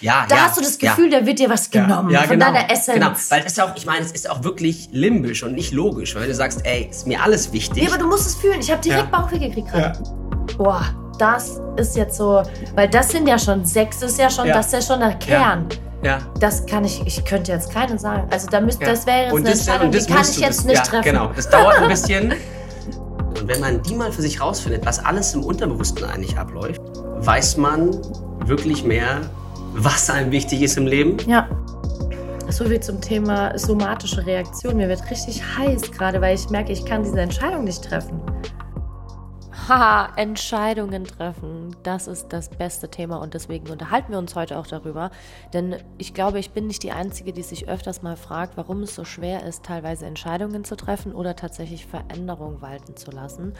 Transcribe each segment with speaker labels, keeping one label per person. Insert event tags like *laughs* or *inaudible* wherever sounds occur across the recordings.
Speaker 1: Ja,
Speaker 2: Da
Speaker 1: ja,
Speaker 2: hast du das Gefühl, da wird dir was genommen
Speaker 1: ja,
Speaker 2: von
Speaker 1: genau,
Speaker 2: deiner Essenz.
Speaker 1: Genau, weil es ist ja auch, ich meine, es ist auch wirklich limbisch und nicht logisch, weil wenn du sagst, ey, ist mir alles wichtig.
Speaker 2: Nee, aber du musst es fühlen. Ich habe direkt
Speaker 1: Ja.
Speaker 2: Bauchweh gekriegt gerade. Boah, das ist jetzt so, weil das sind ja schon sechs, ist ja schon,
Speaker 1: Ja.
Speaker 2: das ist ja schon der Kern.
Speaker 1: ja.
Speaker 2: Das kann ich, ich könnte jetzt keine sagen. Also da müsst,
Speaker 1: Ja.
Speaker 2: das wäre jetzt
Speaker 1: Und
Speaker 2: eine
Speaker 1: das-
Speaker 2: Entscheidung,
Speaker 1: und das
Speaker 2: die kann ich jetzt
Speaker 1: das-
Speaker 2: nicht
Speaker 1: ja,
Speaker 2: treffen.
Speaker 1: Genau, das dauert ein *laughs* bisschen. Und wenn man die mal für sich rausfindet, was alles im Unterbewussten eigentlich abläuft, weiß man wirklich mehr, was einem wichtig ist im Leben.
Speaker 2: Ja. So viel zum Thema somatische Reaktion. Mir wird richtig heiß gerade, weil ich merke, ich kann diese Entscheidung nicht treffen. Haha, Entscheidungen treffen. Das ist das beste Thema und deswegen unterhalten wir uns heute auch darüber. Denn ich glaube, ich bin nicht die Einzige, die sich öfters mal fragt, warum es so schwer ist, teilweise Entscheidungen zu treffen oder tatsächlich Veränderungen walten zu lassen.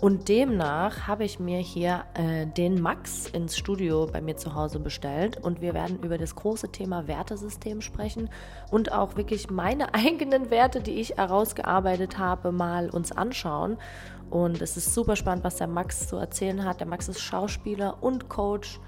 Speaker 2: Und demnach habe ich mir hier äh, den Max ins Studio bei mir zu Hause bestellt und wir werden über das große Thema Wertesystem sprechen und auch wirklich meine *laughs* eigenen Werte, die ich herausgearbeitet habe, mal uns anschauen. Und es ist super spannend, was der Max zu erzählen hat. Der Max ist Schauspieler und Coach.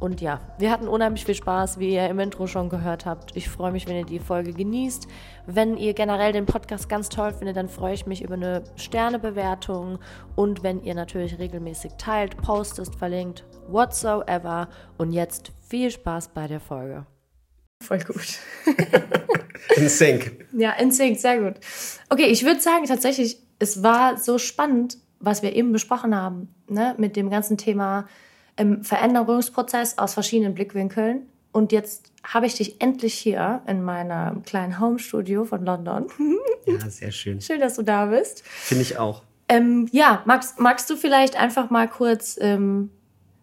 Speaker 2: Und ja, wir hatten unheimlich viel Spaß, wie ihr im Intro schon gehört habt. Ich freue mich, wenn ihr die Folge genießt. Wenn ihr generell den Podcast ganz toll findet, dann freue ich mich über eine Sternebewertung. Und wenn ihr natürlich regelmäßig teilt, postet, verlinkt, whatsoever. Und jetzt viel Spaß bei der Folge. Voll gut.
Speaker 1: In Sync. *laughs*
Speaker 2: Ja, Instinct, sehr gut. Okay, ich würde sagen, tatsächlich, es war so spannend, was wir eben besprochen haben, ne? mit dem ganzen Thema ähm, Veränderungsprozess aus verschiedenen Blickwinkeln. Und jetzt habe ich dich endlich hier in meinem kleinen Home-Studio von London.
Speaker 1: Ja, *laughs* sehr schön.
Speaker 2: Schön, dass du da bist.
Speaker 1: Finde ich auch.
Speaker 2: Ähm, ja, magst, magst du vielleicht einfach mal kurz, ähm,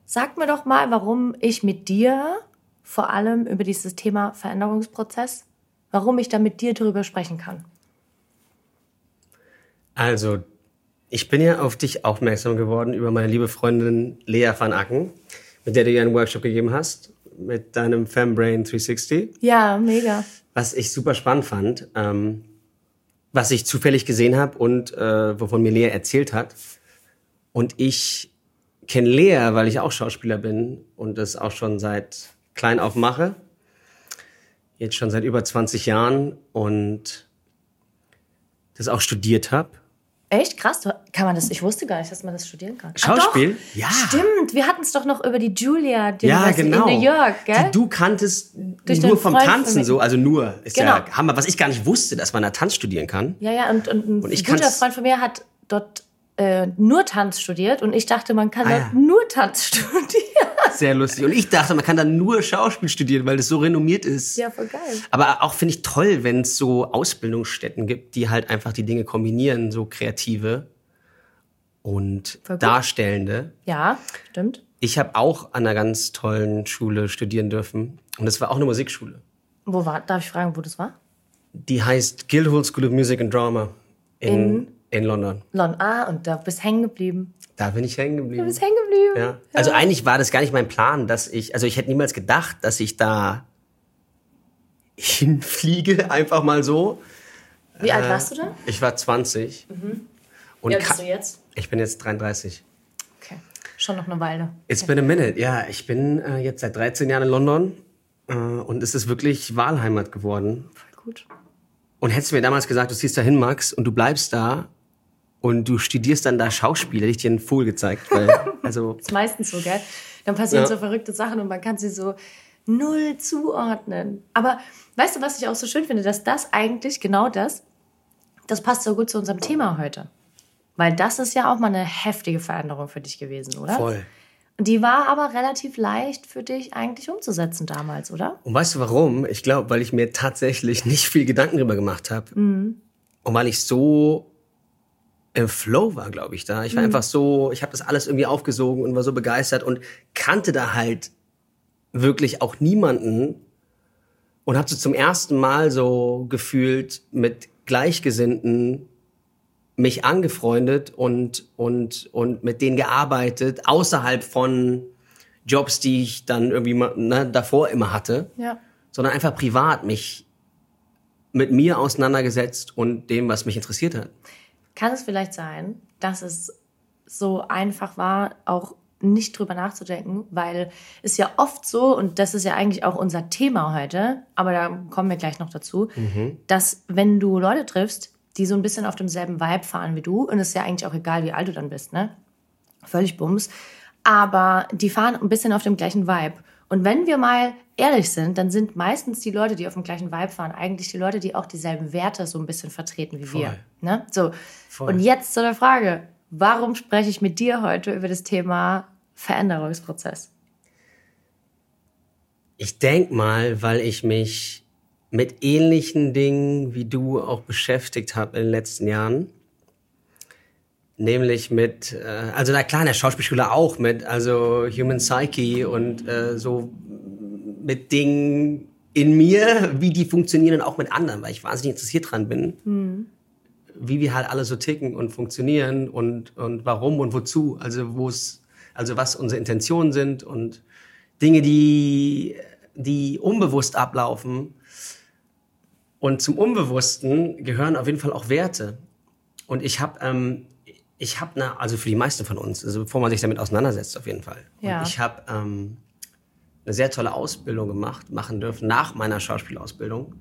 Speaker 2: sag mir doch mal, warum ich mit dir vor allem über dieses Thema Veränderungsprozess, warum ich da mit dir drüber sprechen kann.
Speaker 1: Also, ich bin ja auf dich aufmerksam geworden über meine liebe Freundin Lea van Acken, mit der du ja einen Workshop gegeben hast, mit deinem Fembrain 360.
Speaker 2: Ja, mega.
Speaker 1: was ich super spannend fand, ähm, was ich zufällig gesehen habe und äh, wovon mir Lea erzählt hat. Und ich kenne Lea, weil ich auch Schauspieler bin und das auch schon seit klein auf mache. Jetzt schon seit über 20 Jahren und das auch studiert habe.
Speaker 2: Echt krass, kann man das? Ich wusste gar nicht, dass man das studieren kann.
Speaker 1: Schauspiel?
Speaker 2: Doch.
Speaker 1: Ja.
Speaker 2: Stimmt, wir hatten es doch noch über die Julia die
Speaker 1: Ja, genau.
Speaker 2: in New York, gell?
Speaker 1: Die du kanntest
Speaker 2: Durch
Speaker 1: nur vom
Speaker 2: Freund
Speaker 1: Tanzen so, also nur. Ist ja
Speaker 2: Genau.
Speaker 1: Hammer, was ich gar nicht wusste, dass man da Tanz studieren kann.
Speaker 2: ja, ja, und, und ein
Speaker 1: Und ich
Speaker 2: guter Freund von mir hat dort äh, nur Tanz studiert und ich dachte, man kann
Speaker 1: Ah,
Speaker 2: dort
Speaker 1: ja.
Speaker 2: nur Tanz *laughs* studieren.
Speaker 1: Sehr lustig. Und ich dachte, man kann da nur Schauspiel studieren, weil das so renommiert ist.
Speaker 2: ja, voll geil.
Speaker 1: Aber auch finde ich toll, wenn es so Ausbildungsstätten gibt, die halt einfach die Dinge kombinieren, so kreative und darstellende.
Speaker 2: Ja, stimmt.
Speaker 1: Ich habe auch an einer ganz tollen Schule studieren dürfen und das war auch eine Musikschule.
Speaker 2: Wo war, darf ich fragen, wo das war?
Speaker 1: Die heißt Guildhall School of Music and Drama in, in London.
Speaker 2: London. Ah, und da bist hängen geblieben.
Speaker 1: Da bin ich hängen
Speaker 2: Du
Speaker 1: geblieben.
Speaker 2: bist hängen geblieben.
Speaker 1: Ja. Also eigentlich war das gar nicht mein Plan, dass ich, also ich hätte niemals gedacht, dass ich da hinfliege, *laughs* einfach mal so.
Speaker 2: Wie alt
Speaker 1: Äh,
Speaker 2: warst du da?
Speaker 1: Ich war 20. Und
Speaker 2: Wie alt bist du jetzt?
Speaker 1: ich bin jetzt 33.
Speaker 2: Okay, schon noch eine Weile.
Speaker 1: It's been a minute. Ja, ich bin äh, jetzt seit 13 Jahren in London äh, und es ist wirklich Wahlheimat geworden.
Speaker 2: Voll gut.
Speaker 1: Und hättest du mir damals gesagt, du ziehst da hin, Max, und du bleibst da und du studierst dann da Schauspiel, hätte ich dir einen Vogel gezeigt. Weil, *laughs* also,
Speaker 2: ist meistens so, gell? Dann passieren
Speaker 1: Ja.
Speaker 2: so verrückte Sachen und man kann sie so null zuordnen. Aber weißt du, was ich auch so schön finde, dass das eigentlich genau das, das passt so gut zu unserem Thema heute. Weil das ist ja auch mal eine heftige Veränderung für dich gewesen, oder?
Speaker 1: voll.
Speaker 2: Und die war aber relativ leicht für dich eigentlich umzusetzen damals, oder?
Speaker 1: Und weißt du warum? Ich glaube, weil ich mir tatsächlich nicht viel Gedanken drüber gemacht habe. Und weil ich so im Flow war, glaube ich, da. Ich war einfach so, ich habe das alles irgendwie aufgesogen und war so begeistert und kannte da halt wirklich auch niemanden und habe so zum ersten Mal so gefühlt mit Gleichgesinnten mich angefreundet und, und, und mit denen gearbeitet, außerhalb von Jobs, die ich dann irgendwie ne, davor immer hatte
Speaker 2: Ja.
Speaker 1: sondern einfach privat mich mit mir auseinandergesetzt und dem, was mich interessiert hat.
Speaker 2: Kann es vielleicht sein, dass es so einfach war, auch nicht drüber nachzudenken, weil es ja oft so, und das ist ja eigentlich auch unser Thema heute, aber da kommen wir gleich noch dazu, mhm. dass wenn du Leute triffst, die so ein bisschen auf demselben Vibe fahren wie du, und es ist ja eigentlich auch egal, wie alt du dann bist, ne? Völlig bums. Aber die fahren ein bisschen auf dem gleichen Vibe. Und wenn wir mal ehrlich sind, dann sind meistens die Leute, die auf dem gleichen Vibe fahren, eigentlich die Leute, die auch dieselben Werte so ein bisschen vertreten wie Voll. wir. Ne? So. Voll. Und jetzt zu der Frage, warum spreche ich mit dir heute über das Thema Veränderungsprozess?
Speaker 1: Ich denke mal, weil ich mich mit ähnlichen Dingen wie du auch beschäftigt habe in den letzten Jahren. Nämlich mit, äh, also na klar, in der Schauspielschule auch mit, also Human Psyche und äh, so mit Dingen in mir, wie die funktionieren und auch mit anderen, weil ich wahnsinnig interessiert dran bin, mhm. wie wir halt alle so ticken und funktionieren und, und warum und wozu, also wo es, also was unsere Intentionen sind und Dinge, die, die unbewusst ablaufen. Und zum Unbewussten gehören auf jeden Fall auch Werte. Und ich habe ähm, ich habe, ne, also für die meisten von uns, also bevor man sich damit auseinandersetzt, auf jeden Fall. Ja. Und ich habe ähm, eine sehr tolle Ausbildung gemacht, machen dürfen nach meiner Schauspielausbildung.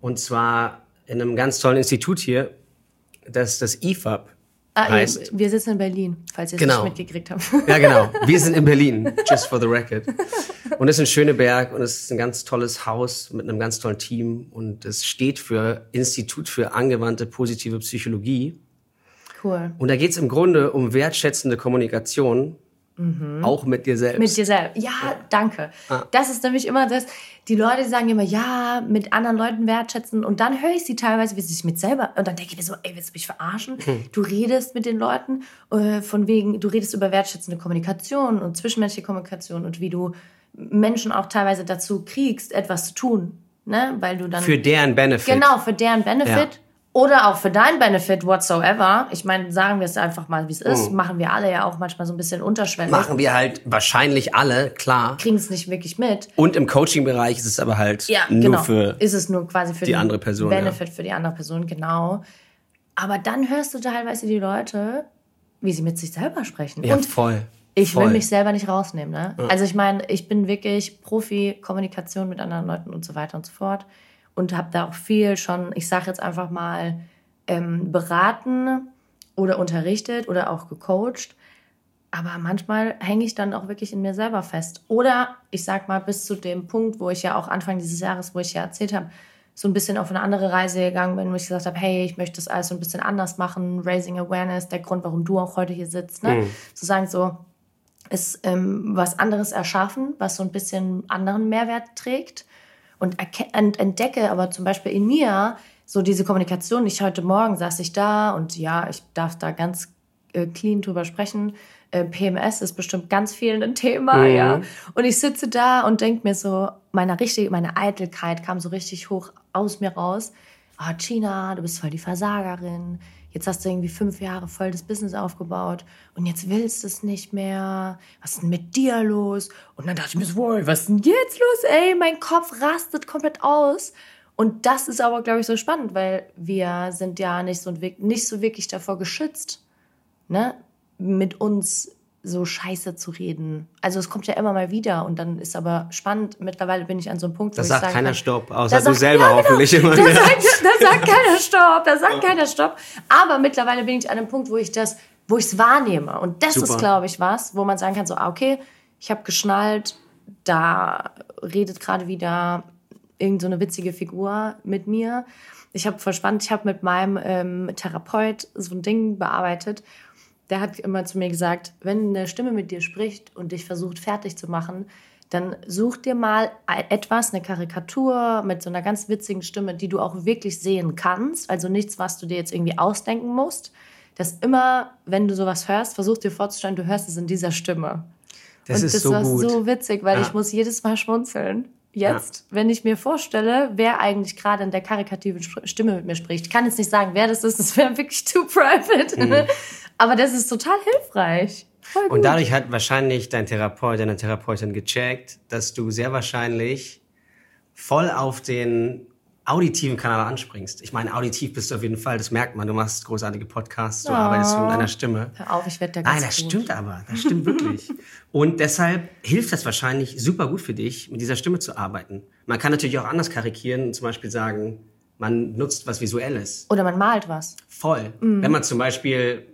Speaker 1: Und zwar in einem ganz tollen Institut hier, das das IFAB ah, heißt.
Speaker 2: Wir sitzen in Berlin, falls ihr es genau. nicht mitgekriegt habt.
Speaker 1: Ja, genau. Wir sind in Berlin, *laughs* just for the record. Und es ist in Schöneberg und es ist ein ganz tolles Haus mit einem ganz tollen Team und es steht für Institut für angewandte positive Psychologie.
Speaker 2: Cool.
Speaker 1: Und da geht es im Grunde um wertschätzende Kommunikation Mhm. Auch mit dir selbst.
Speaker 2: Mit dir selbst. Ja, danke. Ah. Das ist nämlich immer das, die Leute sagen immer, ja, mit anderen Leuten wertschätzen. Und dann höre ich sie teilweise, wie sie sich mit selber, und dann denke ich mir so, ey, willst du mich verarschen? Hm. Du redest mit den Leuten äh, von wegen, du redest über wertschätzende Kommunikation und zwischenmenschliche Kommunikation und wie du Menschen auch teilweise dazu kriegst, etwas zu tun. Ne? Weil du dann.
Speaker 1: Für deren Benefit.
Speaker 2: Genau, für deren Benefit. Ja. Oder auch für dein Benefit whatsoever. Ich meine, sagen wir es einfach mal, wie es ist. Mhm. Machen wir alle ja auch manchmal so ein bisschen unterschwellig.
Speaker 1: Machen wir halt wahrscheinlich alle, klar.
Speaker 2: Kriegen es nicht wirklich mit.
Speaker 1: Und im Coaching-Bereich ist es aber halt ja, nur genau. für
Speaker 2: ist es nur quasi für
Speaker 1: die andere Person.
Speaker 2: Benefit ja. für die andere Person, genau. Aber dann hörst du teilweise die Leute, wie sie mit sich selber sprechen.
Speaker 1: Ja, Und voll.
Speaker 2: Ich will mich selber nicht rausnehmen. Ne? Ja. Also ich meine, ich bin wirklich Profi, Kommunikation mit anderen Leuten und so weiter und so fort und habe da auch viel schon, ich sage jetzt einfach mal, ähm, beraten oder unterrichtet oder auch gecoacht. Aber manchmal hänge ich dann auch wirklich in mir selber fest. Oder ich sag mal, bis zu dem Punkt, wo ich ja auch Anfang dieses Jahres, wo ich ja erzählt habe, so ein bisschen auf eine andere Reise gegangen bin, wo ich gesagt habe, hey, ich möchte das alles so ein bisschen anders machen, Raising Awareness, der Grund, warum du auch heute hier sitzt, ne? Mhm. Zu sagen, so, ist ähm, was anderes erschaffen, was so ein bisschen anderen Mehrwert trägt und entdecke aber zum Beispiel in mir so diese Kommunikation. Ich heute Morgen saß ich da und ja, ich darf da ganz äh, clean drüber sprechen. Äh, PMS ist bestimmt ganz vielen ein Thema, mhm. ja. Und ich sitze da und denke mir so, meine richtige, meine Eitelkeit kam so richtig hoch aus mir raus. Ah, oh, Gina, du bist voll die Versagerin jetzt hast du irgendwie fünf Jahre voll das Business aufgebaut und jetzt willst du es nicht mehr. Was ist denn mit dir los? Und dann dachte ich mir so, wow, was ist denn jetzt los, ey? Mein Kopf rastet komplett aus. Und das ist aber, glaube ich, so spannend, weil wir sind ja nicht so, nicht so wirklich davor geschützt, ne? mit uns so scheiße zu reden. Also es kommt ja immer mal wieder und dann ist aber spannend. Mittlerweile bin ich an so einem Punkt,
Speaker 1: wo das ich sagt keiner Stopp, außer du selber ja, genau, hoffentlich immer.
Speaker 2: Da sagt, da sagt keiner Stopp, da sagt keiner Stopp. Aber mittlerweile bin ich an einem Punkt, wo ich das, wo ich es wahrnehme. Und das Super. ist, glaube ich, was, wo man sagen kann, so, ah, okay, ich habe geschnallt, da redet gerade wieder irgendeine so witzige Figur mit mir. Ich habe verspannt, ich habe mit meinem ähm, Therapeut so ein Ding bearbeitet der hat immer zu mir gesagt, wenn eine Stimme mit dir spricht und dich versucht fertig zu machen, dann such dir mal etwas, eine Karikatur mit so einer ganz witzigen Stimme, die du auch wirklich sehen kannst. Also nichts, was du dir jetzt irgendwie ausdenken musst. Dass immer, wenn du sowas hörst, versuch dir vorzustellen, du hörst es in dieser Stimme. Das und ist das so war gut. so witzig, weil ja. ich muss jedes Mal schmunzeln. Jetzt, ja. wenn ich mir vorstelle, wer eigentlich gerade in der karikativen Stimme mit mir spricht. Ich kann jetzt nicht sagen, wer das ist, das wäre wirklich *laughs* too private. Mhm. Aber das ist total hilfreich.
Speaker 1: Und dadurch hat wahrscheinlich dein Therapeut, deine Therapeutin gecheckt, dass du sehr wahrscheinlich voll auf den auditiven Kanal anspringst. Ich meine, auditiv bist du auf jeden Fall, das merkt man. Du machst großartige Podcasts, du oh. arbeitest mit deiner Stimme.
Speaker 2: Hör auf, ich werde da
Speaker 1: ganz Nein, das gut. stimmt aber. Das stimmt wirklich. *laughs* Und deshalb hilft das wahrscheinlich super gut für dich, mit dieser Stimme zu arbeiten. Man kann natürlich auch anders karikieren und zum Beispiel sagen, man nutzt was Visuelles.
Speaker 2: Oder man malt was.
Speaker 1: Voll. Mhm. Wenn man zum Beispiel,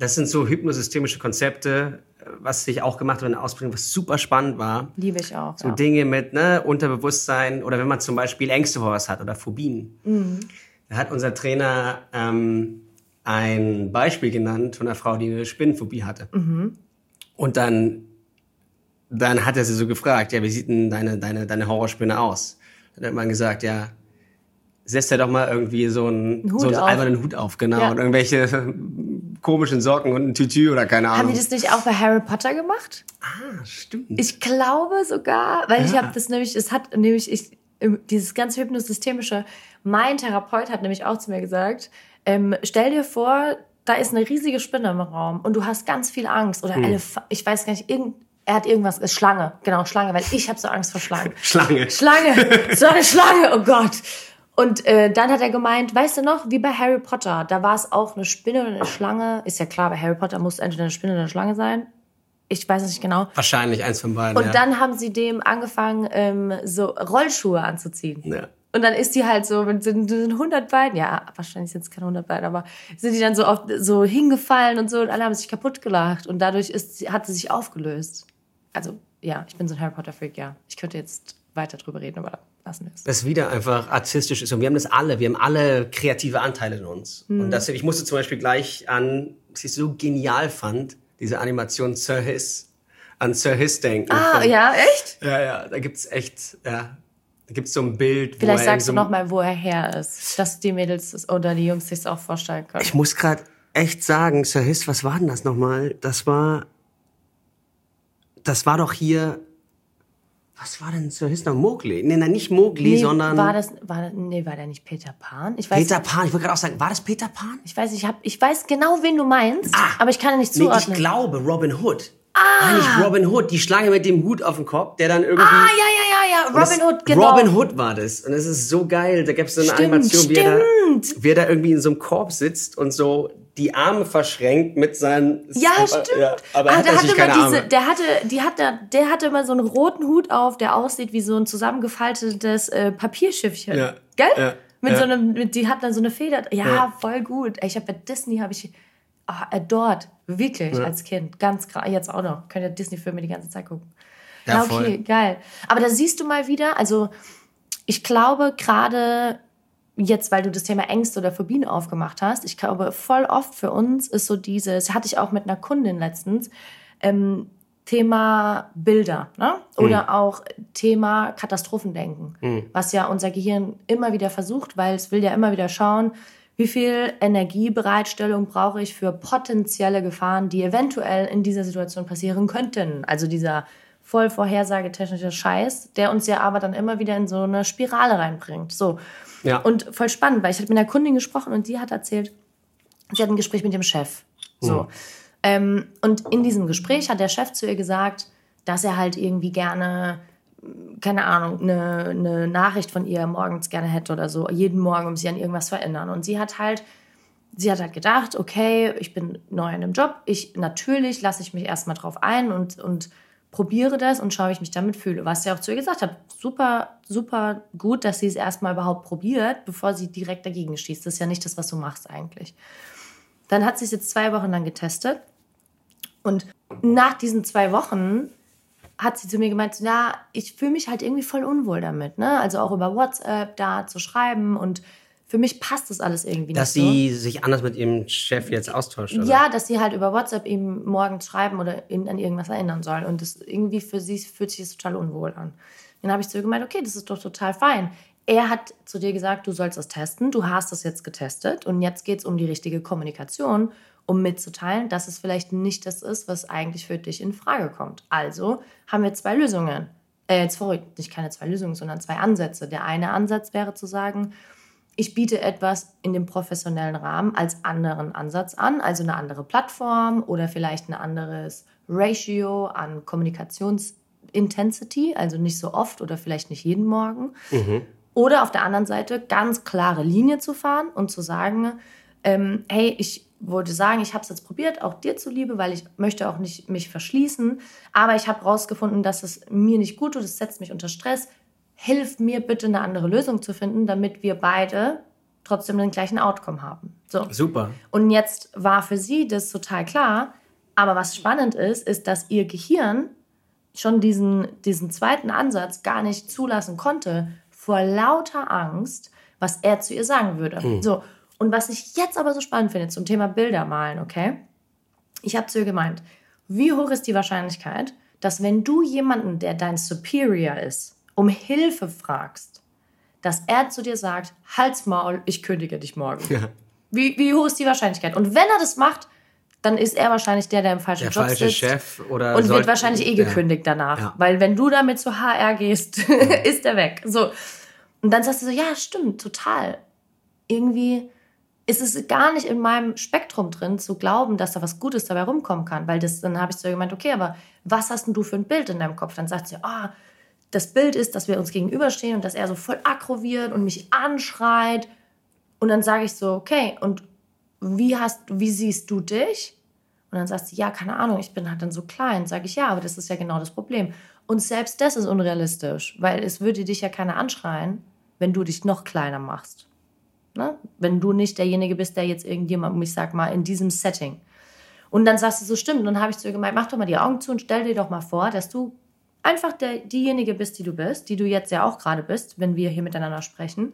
Speaker 1: das sind so hypnosystemische Konzepte, was ich auch gemacht habe in der Ausbildung, was super spannend war.
Speaker 2: Liebe ich auch.
Speaker 1: So ja. Dinge mit ne, Unterbewusstsein oder wenn man zum Beispiel Ängste vor was hat oder Phobien. Mhm. Da hat unser Trainer ähm, ein Beispiel genannt von einer Frau, die eine Spinnenphobie hatte. Mhm. Und dann, dann hat er sie so gefragt, ja, wie sieht denn deine, deine, deine Horrorspinne aus? Dann hat man gesagt, ja, setzt er doch mal irgendwie so einen, Hut so einen albernen Hut auf, genau. Ja. Und irgendwelche komischen Socken und ein Tütü oder keine Ahnung.
Speaker 2: Haben die das nicht auch bei Harry Potter gemacht?
Speaker 1: Ah, stimmt.
Speaker 2: Ich glaube sogar, weil ja. ich habe das nämlich, es hat nämlich, ich, dieses ganze hypnosystemische, mein Therapeut hat nämlich auch zu mir gesagt, ähm, stell dir vor, da ist eine riesige Spinne im Raum und du hast ganz viel Angst oder hm. Elef ich weiß gar nicht, irgend, er hat irgendwas, ist Schlange, genau, Schlange, weil ich habe so Angst vor Schlangen. *laughs*
Speaker 1: Schlange.
Speaker 2: Schlange, so eine Schlange, oh Gott. Und äh, dann hat er gemeint, weißt du noch, wie bei Harry Potter, da war es auch eine Spinne oder eine Schlange. Ist ja klar, bei Harry Potter muss entweder eine Spinne oder eine Schlange sein. Ich weiß es nicht genau.
Speaker 1: Wahrscheinlich eins von beiden.
Speaker 2: Und
Speaker 1: ja.
Speaker 2: dann haben sie dem angefangen, ähm, so Rollschuhe anzuziehen. Ja. Und dann ist die halt so mit sind 100 Beinen, ja, wahrscheinlich sind es keine 100 Beine, aber sind die dann so oft so hingefallen und so und alle haben sich kaputt gelacht und dadurch ist, hat sie sich aufgelöst. Also, ja, ich bin so ein Harry Potter Freak, ja. Ich könnte jetzt weiter drüber reden, aber lassen wir es.
Speaker 1: Das wieder einfach artistisch ist und wir haben das alle, wir haben alle kreative Anteile in uns. Mhm. Und das, ich musste zum Beispiel gleich an, was ich so genial fand, diese Animation Sir Hiss, an Sir Hiss denken.
Speaker 2: Ah, von, ja, echt?
Speaker 1: Ja, ja, da gibt's echt, ja, da gibt's so ein Bild.
Speaker 2: Vielleicht sagst so du noch mal, wo er her ist, dass die Mädels oder die Jungs sich auch vorstellen können.
Speaker 1: Ich muss gerade echt sagen, Sir Hiss, was war denn das nochmal? Das war, das war doch hier was war denn zur Hisna? Mowgli? Nee, nein, nicht Mowgli, nee, sondern.
Speaker 2: War das, war das, nee, war der nicht Peter Pan?
Speaker 1: Ich weiß, Peter Pan, ich wollte gerade auch sagen, war das Peter Pan?
Speaker 2: Ich weiß, ich, hab, ich weiß genau, wen du meinst, ah, aber ich kann nicht zuordnen.
Speaker 1: Nee, ich glaube Robin Hood. Ah. Nicht Robin Hood, die Schlange mit dem Hut auf dem Kopf, der dann irgendwie.
Speaker 2: Ah, ja, ja, ja, ja, Robin Hood, genau.
Speaker 1: Robin Hood war das. Und es ist so geil. Da gab es so eine stimmt, Animation, wie er, da, wie er da irgendwie in so einem Korb sitzt und so die Arme verschränkt mit seinen.
Speaker 2: Ja, stimmt. Ja, aber ah, der hatte keine diese, Arme. Der hatte, die hatte, der hatte immer so einen roten Hut auf, der aussieht wie so ein zusammengefaltetes äh, Papierschiffchen. Ja. Gell? Ja. Mit ja. so einem, mit, die hat dann so eine Feder. Ja, ja. voll gut. Ich habe bei Disney habe ich oh, adored, wirklich ja. als Kind, ganz krass. Jetzt auch noch. Könnt ihr Disney-Filme die ganze Zeit gucken. Ja, okay, voll. geil. Aber da siehst du mal wieder, also ich glaube gerade jetzt, weil du das Thema Ängste oder Phobien aufgemacht hast, ich glaube, voll oft für uns ist so dieses, hatte ich auch mit einer Kundin letztens, ähm, Thema Bilder ne? oder mhm. auch Thema Katastrophendenken, mhm. was ja unser Gehirn immer wieder versucht, weil es will ja immer wieder schauen, wie viel Energiebereitstellung brauche ich für potenzielle Gefahren, die eventuell in dieser Situation passieren könnten. Also dieser voll vorhersagetechnische Scheiß, der uns ja aber dann immer wieder in so eine Spirale reinbringt. So. Ja. Und voll spannend, weil ich hatte mit einer Kundin gesprochen und die hat erzählt, sie hat ein Gespräch mit dem Chef. So. Mhm. Ähm, und in diesem Gespräch hat der Chef zu ihr gesagt, dass er halt irgendwie gerne, keine Ahnung, eine, eine Nachricht von ihr morgens gerne hätte oder so, jeden Morgen, um sie an irgendwas zu erinnern. Und sie hat halt, sie hat halt gedacht, okay, ich bin neu in dem Job, ich natürlich lasse ich mich erstmal drauf ein und, und probiere das und schaue, wie ich mich damit fühle. Was sie auch zu ihr gesagt hat, super, super gut, dass sie es erstmal überhaupt probiert, bevor sie direkt dagegen schießt. Das ist ja nicht das, was du machst eigentlich. Dann hat sie es jetzt zwei Wochen lang getestet und nach diesen zwei Wochen hat sie zu mir gemeint, ja, ich fühle mich halt irgendwie voll unwohl damit, ne? Also auch über WhatsApp da zu schreiben und für mich passt das alles irgendwie
Speaker 1: dass nicht. Dass sie so. sich anders mit ihrem Chef jetzt austauscht, oder?
Speaker 2: Ja, dass sie halt über WhatsApp ihm morgens schreiben oder ihn an irgendwas erinnern soll. Und das irgendwie für sie fühlt sich das total unwohl an. Dann habe ich zu ihr gemeint, okay, das ist doch total fein. Er hat zu dir gesagt, du sollst das testen, du hast das jetzt getestet und jetzt geht es um die richtige Kommunikation, um mitzuteilen, dass es vielleicht nicht das ist, was eigentlich für dich in Frage kommt. Also haben wir zwei Lösungen. Äh, sorry, nicht keine zwei Lösungen, sondern zwei Ansätze. Der eine Ansatz wäre zu sagen, ich biete etwas in dem professionellen Rahmen als anderen Ansatz an, also eine andere Plattform oder vielleicht ein anderes Ratio an Kommunikationsintensity, also nicht so oft oder vielleicht nicht jeden Morgen. Mhm. Oder auf der anderen Seite ganz klare Linie zu fahren und zu sagen, ähm, hey, ich würde sagen, ich habe es jetzt probiert, auch dir zuliebe, weil ich möchte auch nicht mich verschließen. Aber ich habe herausgefunden, dass es mir nicht gut tut, es setzt mich unter Stress. Hilf mir bitte eine andere Lösung zu finden, damit wir beide trotzdem den gleichen Outcome haben. So.
Speaker 1: Super.
Speaker 2: Und jetzt war für sie das total klar. Aber was spannend ist, ist, dass ihr Gehirn schon diesen, diesen zweiten Ansatz gar nicht zulassen konnte, vor lauter Angst, was er zu ihr sagen würde. Mhm. So. Und was ich jetzt aber so spannend finde zum Thema Bilder malen, okay? Ich habe zu ihr gemeint, wie hoch ist die Wahrscheinlichkeit, dass wenn du jemanden, der dein Superior ist, um Hilfe fragst, dass er zu dir sagt, Halt's Maul, ich kündige dich morgen. Ja. Wie, wie hoch ist die Wahrscheinlichkeit? Und wenn er das macht, dann ist er wahrscheinlich der, der im falschen der Job falsche sitzt.
Speaker 1: Chef oder
Speaker 2: und wird wahrscheinlich eh gekündigt ja. danach. Ja. Weil wenn du damit zu HR gehst, *laughs* ist er weg. So. Und dann sagst du so, ja, stimmt, total. Irgendwie ist es gar nicht in meinem Spektrum drin, zu glauben, dass da was Gutes dabei rumkommen kann. Weil das, dann habe ich so gemeint, okay, aber was hast denn du für ein Bild in deinem Kopf? Dann sagt sie, ah, oh, das Bild ist, dass wir uns gegenüberstehen und dass er so voll aggro wird und mich anschreit. Und dann sage ich so, okay, und wie, hast, wie siehst du dich? Und dann sagst du, ja, keine Ahnung, ich bin halt dann so klein. Sage ich, ja, aber das ist ja genau das Problem. Und selbst das ist unrealistisch, weil es würde dich ja keiner anschreien, wenn du dich noch kleiner machst. Ne? Wenn du nicht derjenige bist, der jetzt irgendjemand, ich sag mal, in diesem Setting. Und dann sagst du, so stimmt. Und dann habe ich zu ihr gemeint, mach doch mal die Augen zu und stell dir doch mal vor, dass du einfach der, diejenige bist, die du bist, die du jetzt ja auch gerade bist, wenn wir hier miteinander sprechen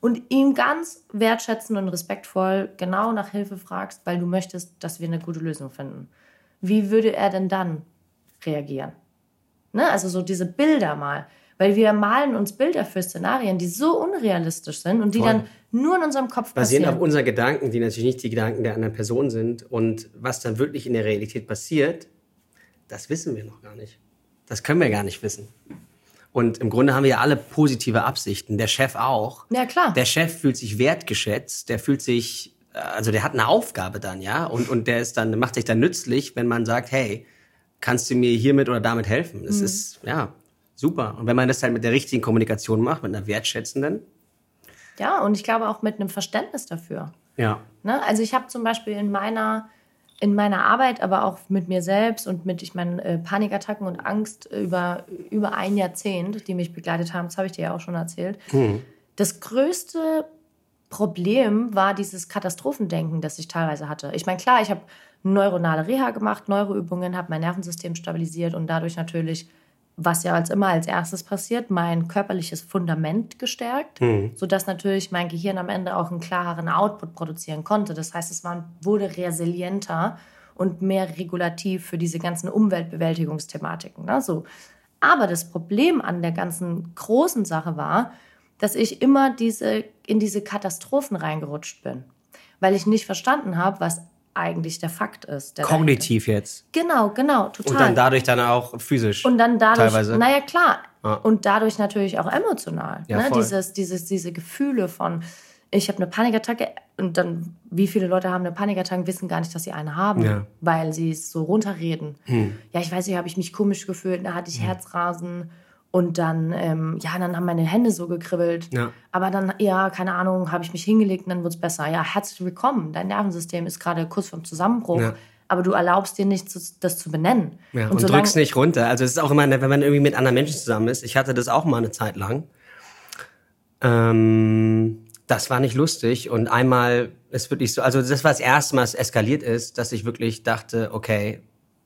Speaker 2: und ihn ganz wertschätzend und respektvoll genau nach Hilfe fragst, weil du möchtest, dass wir eine gute Lösung finden. Wie würde er denn dann reagieren? Ne? Also so diese Bilder mal. Weil wir malen uns Bilder für Szenarien, die so unrealistisch sind und die Voll. dann nur in unserem Kopf
Speaker 1: passieren. Basieren auf unseren Gedanken, die natürlich nicht die Gedanken der anderen Person sind. Und was dann wirklich in der Realität passiert, das wissen wir noch gar nicht. Das können wir gar nicht wissen. Und im Grunde haben wir ja alle positive Absichten. Der Chef auch.
Speaker 2: Ja, klar.
Speaker 1: Der Chef fühlt sich wertgeschätzt. Der fühlt sich, äh, also der hat eine Aufgabe dann, ja. Und, und der ist dann, macht sich dann nützlich, wenn man sagt, hey, kannst du mir hiermit oder damit helfen? Das mhm. ist, ja, super. Und wenn man das halt mit der richtigen Kommunikation macht, mit einer wertschätzenden.
Speaker 2: Ja, und ich glaube auch mit einem Verständnis dafür.
Speaker 1: Ja.
Speaker 2: Ne? Also ich habe zum Beispiel in meiner in meiner Arbeit, aber auch mit mir selbst und mit, ich meine, äh, Panikattacken und Angst über, über ein Jahrzehnt, die mich begleitet haben, das habe ich dir ja auch schon erzählt. Mhm. Das größte Problem war dieses Katastrophendenken, das ich teilweise hatte. Ich meine, klar, ich habe neuronale Reha gemacht, Neuroübungen, habe mein Nervensystem stabilisiert und dadurch natürlich was ja als immer als erstes passiert, mein körperliches Fundament gestärkt, mhm. sodass natürlich mein Gehirn am Ende auch einen klareren Output produzieren konnte. Das heißt, es war, wurde resilienter und mehr regulativ für diese ganzen Umweltbewältigungsthematiken. Ne? So. Aber das Problem an der ganzen großen Sache war, dass ich immer diese, in diese Katastrophen reingerutscht bin, weil ich nicht verstanden habe, was eigentlich der Fakt ist. Der
Speaker 1: Kognitiv dahinter. jetzt.
Speaker 2: Genau, genau, total.
Speaker 1: Und dann dadurch dann auch physisch.
Speaker 2: Und dann dadurch, teilweise. naja klar. Ah. Und dadurch natürlich auch emotional. Ja, ne? Dieses, dieses, diese Gefühle von, ich habe eine Panikattacke und dann, wie viele Leute haben eine Panikattacke, wissen gar nicht, dass sie eine haben, ja. weil sie es so runterreden. Hm. Ja, ich weiß nicht, habe ich mich komisch gefühlt, da hatte ich hm. Herzrasen. Und dann, ähm, ja, dann haben meine Hände so gekribbelt. Ja. Aber dann, ja, keine Ahnung, habe ich mich hingelegt und dann wird es besser. Ja, herzlich willkommen. Dein Nervensystem ist gerade kurz vorm Zusammenbruch. Ja. Aber du erlaubst dir nicht, das zu benennen.
Speaker 1: Ja, und, und drückst nicht runter. Also es ist auch immer, wenn man irgendwie mit anderen Menschen zusammen ist. Ich hatte das auch mal eine Zeit lang. Ähm, das war nicht lustig. Und einmal ist wirklich so, also das war das erste Mal, es eskaliert ist, dass ich wirklich dachte, okay,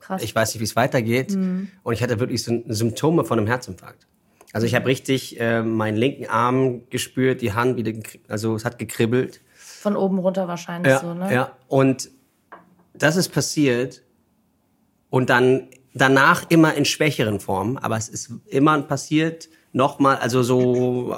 Speaker 1: Krass. Ich weiß nicht, wie es weitergeht. Mhm. Und ich hatte wirklich so Symptome von einem Herzinfarkt. Also ich habe richtig äh, meinen linken Arm gespürt, die Hand wieder, also es hat gekribbelt.
Speaker 2: Von oben runter wahrscheinlich
Speaker 1: ja,
Speaker 2: so, ne?
Speaker 1: Ja, und das ist passiert und dann danach immer in schwächeren Formen, aber es ist immer passiert, nochmal, also so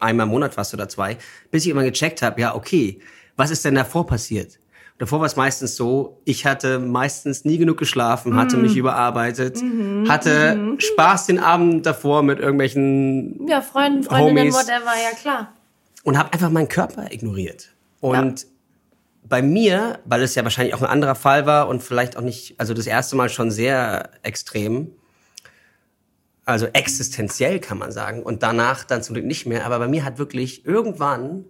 Speaker 1: einmal im Monat fast oder zwei, bis ich immer gecheckt habe, ja, okay, was ist denn davor passiert? Davor war es meistens so, ich hatte meistens nie genug geschlafen, hatte mm. mich überarbeitet, mm hatte mm Spaß den Abend davor mit irgendwelchen
Speaker 2: ja, Freunden, Freundinnen, Homies whatever, ja klar.
Speaker 1: Und habe einfach meinen Körper ignoriert. Und ja. bei mir, weil es ja wahrscheinlich auch ein anderer Fall war und vielleicht auch nicht, also das erste Mal schon sehr extrem, Also existenziell kann man sagen. Und danach dann zum Glück nicht mehr. Aber bei mir hat wirklich irgendwann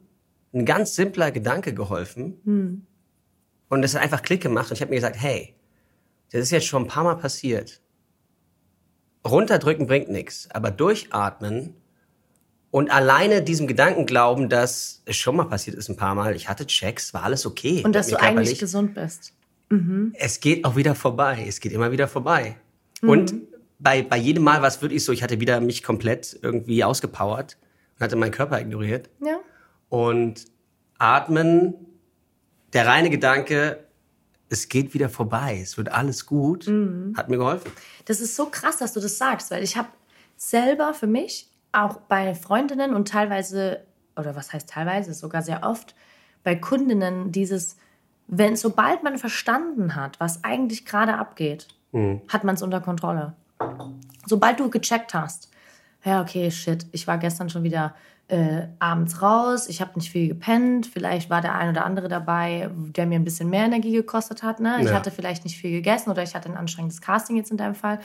Speaker 1: ein ganz simpler Gedanke geholfen. Hm. Und es hat einfach Klick gemacht. Und ich habe mir gesagt, hey, das ist jetzt schon ein paar Mal passiert. Runterdrücken bringt nichts, aber durchatmen und alleine diesem Gedanken glauben, dass es schon mal passiert ist ein paar Mal, ich hatte Checks, war alles okay.
Speaker 2: Und dass du eigentlich gesund bist.
Speaker 1: Mhm. Es geht auch wieder vorbei. Es geht immer wieder vorbei. Mhm. Und bei, bei jedem Mal war es wirklich so, ich hatte wieder mich komplett irgendwie ausgepowert und hatte meinen Körper ignoriert.
Speaker 2: Ja.
Speaker 1: Und atmen, der reine Gedanke, es geht wieder vorbei, es wird alles gut, mhm. hat mir geholfen.
Speaker 2: Das ist so krass, dass du das sagst, weil ich habe selber für mich, auch bei Freundinnen und teilweise, oder was heißt teilweise, sogar sehr oft, bei Kundinnen dieses, wenn sobald man verstanden hat, was eigentlich gerade abgeht, mhm. hat man es unter Kontrolle. Sobald du gecheckt hast, ja, okay, shit, ich war gestern schon wieder äh, abends raus, ich habe nicht viel gepennt, vielleicht war der ein oder andere dabei, der mir ein bisschen mehr Energie gekostet hat. Ne? Ich ja. hatte vielleicht nicht viel gegessen oder ich hatte ein anstrengendes Casting jetzt in deinem Fall.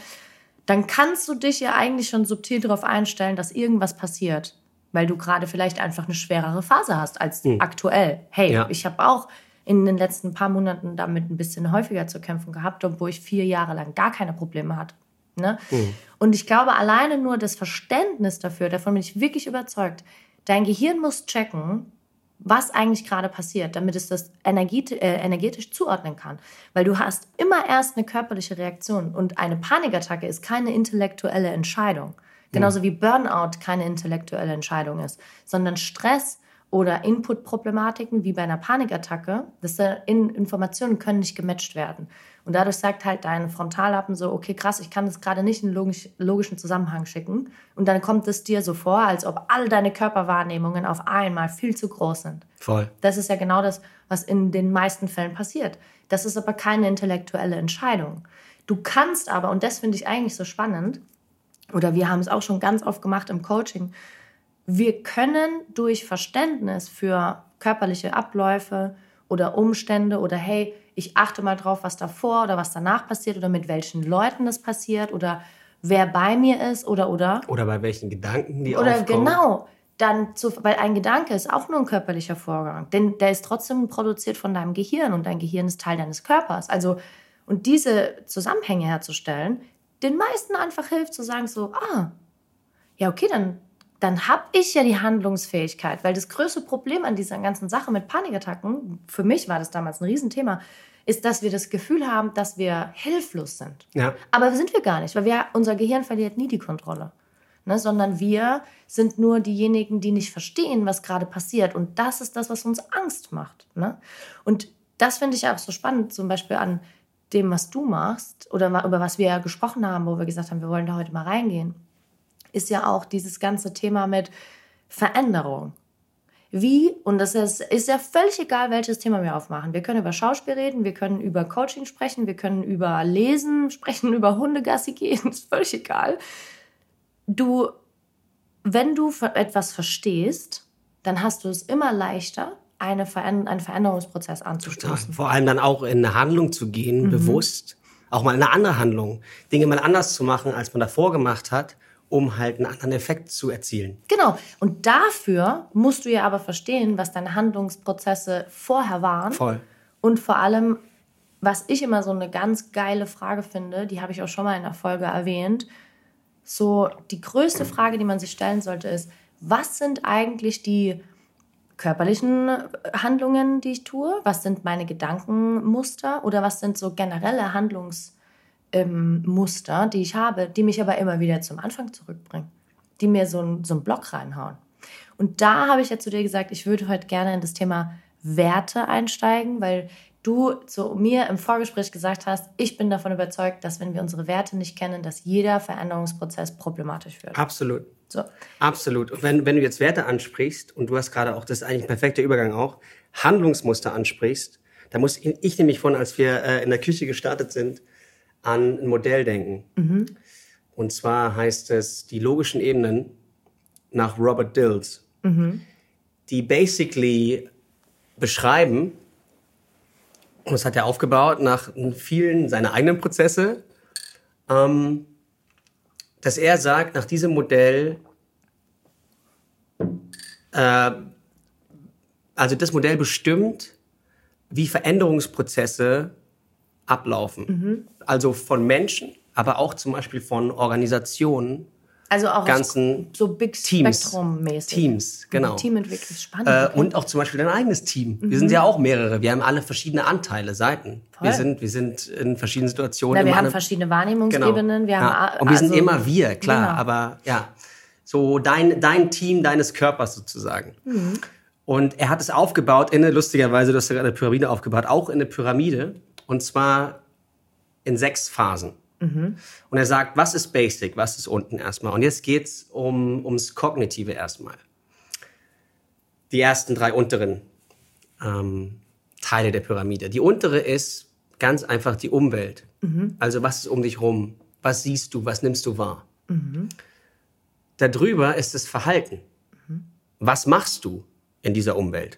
Speaker 2: Dann kannst du dich ja eigentlich schon subtil darauf einstellen, dass irgendwas passiert, weil du gerade vielleicht einfach eine schwerere Phase hast als mhm. aktuell. Hey, ja. ich habe auch in den letzten paar Monaten damit ein bisschen häufiger zu kämpfen gehabt, obwohl ich vier Jahre lang gar keine Probleme hatte. Ne? Mhm. Und ich glaube, alleine nur das Verständnis dafür, davon bin ich wirklich überzeugt, dein Gehirn muss checken, was eigentlich gerade passiert, damit es das energetisch, äh, energetisch zuordnen kann. Weil du hast immer erst eine körperliche Reaktion und eine Panikattacke ist keine intellektuelle Entscheidung. Genauso wie Burnout keine intellektuelle Entscheidung ist, sondern Stress oder Input-Problematiken wie bei einer Panikattacke, das in Informationen können nicht gematcht werden. Und dadurch sagt halt dein Frontallappen so, okay, krass, ich kann das gerade nicht in logisch, logischen Zusammenhang schicken. Und dann kommt es dir so vor, als ob all deine Körperwahrnehmungen auf einmal viel zu groß sind.
Speaker 1: Voll.
Speaker 2: Das ist ja genau das, was in den meisten Fällen passiert. Das ist aber keine intellektuelle Entscheidung. Du kannst aber, und das finde ich eigentlich so spannend, oder wir haben es auch schon ganz oft gemacht im Coaching, wir können durch Verständnis für körperliche Abläufe oder Umstände oder hey, ich achte mal drauf, was davor oder was danach passiert oder mit welchen Leuten das passiert oder wer bei mir ist oder oder.
Speaker 1: Oder bei welchen Gedanken die
Speaker 2: oder aufkommen. Oder genau. Dann zu, weil ein Gedanke ist auch nur ein körperlicher Vorgang, denn der ist trotzdem produziert von deinem Gehirn und dein Gehirn ist Teil deines Körpers. Also und diese Zusammenhänge herzustellen, den meisten einfach hilft zu sagen so, ah, ja okay, dann dann habe ich ja die Handlungsfähigkeit. Weil das größte Problem an dieser ganzen Sache mit Panikattacken, für mich war das damals ein Riesenthema, ist, dass wir das Gefühl haben, dass wir hilflos sind.
Speaker 1: Ja.
Speaker 2: Aber sind wir gar nicht, weil wir, unser Gehirn verliert nie die Kontrolle. Ne, sondern wir sind nur diejenigen, die nicht verstehen, was gerade passiert. Und das ist das, was uns Angst macht. Ne? Und das finde ich auch so spannend, zum Beispiel an dem, was du machst oder über was wir gesprochen haben, wo wir gesagt haben, wir wollen da heute mal reingehen ist ja auch dieses ganze Thema mit Veränderung. Wie, und das ist, ist ja völlig egal, welches Thema wir aufmachen. Wir können über Schauspiel reden, wir können über Coaching sprechen, wir können über Lesen *laughs* sprechen, über Hundegassi gehen, ist völlig egal. Du, wenn du etwas verstehst, dann hast du es immer leichter, eine Veränder einen Veränderungsprozess anzustoßen.
Speaker 1: Vor allem dann auch in eine Handlung zu gehen, mhm. bewusst. Auch mal in eine andere Handlung. Dinge mal anders zu machen, als man davor gemacht hat um halt einen anderen Effekt zu erzielen.
Speaker 2: Genau. Und dafür musst du ja aber verstehen, was deine Handlungsprozesse vorher waren.
Speaker 1: Voll.
Speaker 2: Und vor allem, was ich immer so eine ganz geile Frage finde, die habe ich auch schon mal in der Folge erwähnt. So, die größte Frage, die man sich stellen sollte, ist, was sind eigentlich die körperlichen Handlungen, die ich tue? Was sind meine Gedankenmuster? Oder was sind so generelle Handlungsmuster? Ähm, Muster, die ich habe, die mich aber immer wieder zum Anfang zurückbringen, die mir so, ein, so einen Block reinhauen. Und da habe ich ja zu dir gesagt, ich würde heute gerne in das Thema Werte einsteigen, weil du zu mir im Vorgespräch gesagt hast, ich bin davon überzeugt, dass wenn wir unsere Werte nicht kennen, dass jeder Veränderungsprozess problematisch wird.
Speaker 1: Absolut. So. Absolut. Und wenn, wenn du jetzt Werte ansprichst, und du hast gerade auch, das ist eigentlich ein perfekter Übergang auch, Handlungsmuster ansprichst, da muss ich nämlich von, als wir äh, in der Küche gestartet sind, an ein Modell denken. Mhm. Und zwar heißt es die logischen Ebenen nach Robert Dills, mhm. die basically beschreiben, und das hat er aufgebaut nach vielen seiner eigenen Prozesse, ähm, dass er sagt, nach diesem Modell, äh, also das Modell bestimmt, wie Veränderungsprozesse ablaufen.
Speaker 2: Mhm.
Speaker 1: Also von Menschen, aber auch zum Beispiel von Organisationen,
Speaker 2: Also auch
Speaker 1: ganzen
Speaker 2: so Big
Speaker 1: Teams.
Speaker 2: Spektrum-mäßig.
Speaker 1: Teams, genau.
Speaker 2: Teamentwicklung, spannend.
Speaker 1: Äh, und auch zum Beispiel dein eigenes Team. Wir sind ja auch mehrere. Wir haben alle verschiedene Anteile, Seiten.
Speaker 2: Voll.
Speaker 1: Wir sind, wir sind in verschiedenen Situationen.
Speaker 2: Na, wir haben verschiedene Wahrnehmungsebenen. Wir haben,
Speaker 1: ja. Und wir sind
Speaker 2: also-
Speaker 1: immer wir, klar.
Speaker 2: Genau.
Speaker 1: Aber ja, so dein, dein Team deines Körpers sozusagen.
Speaker 2: Mhm.
Speaker 1: Und er hat es aufgebaut in eine, lustigerweise, du hast ja gerade eine Pyramide aufgebaut, auch in eine Pyramide. Und zwar in sechs Phasen.
Speaker 2: Mhm.
Speaker 1: Und er sagt, was ist Basic, was ist unten erstmal. Und jetzt geht's um, ums Kognitive erstmal. Die ersten drei unteren ähm, Teile der Pyramide. Die untere ist ganz einfach die Umwelt. Also was ist um dich rum? Was siehst du? Was nimmst du wahr? Darüber ist das Verhalten. Was machst du in dieser Umwelt?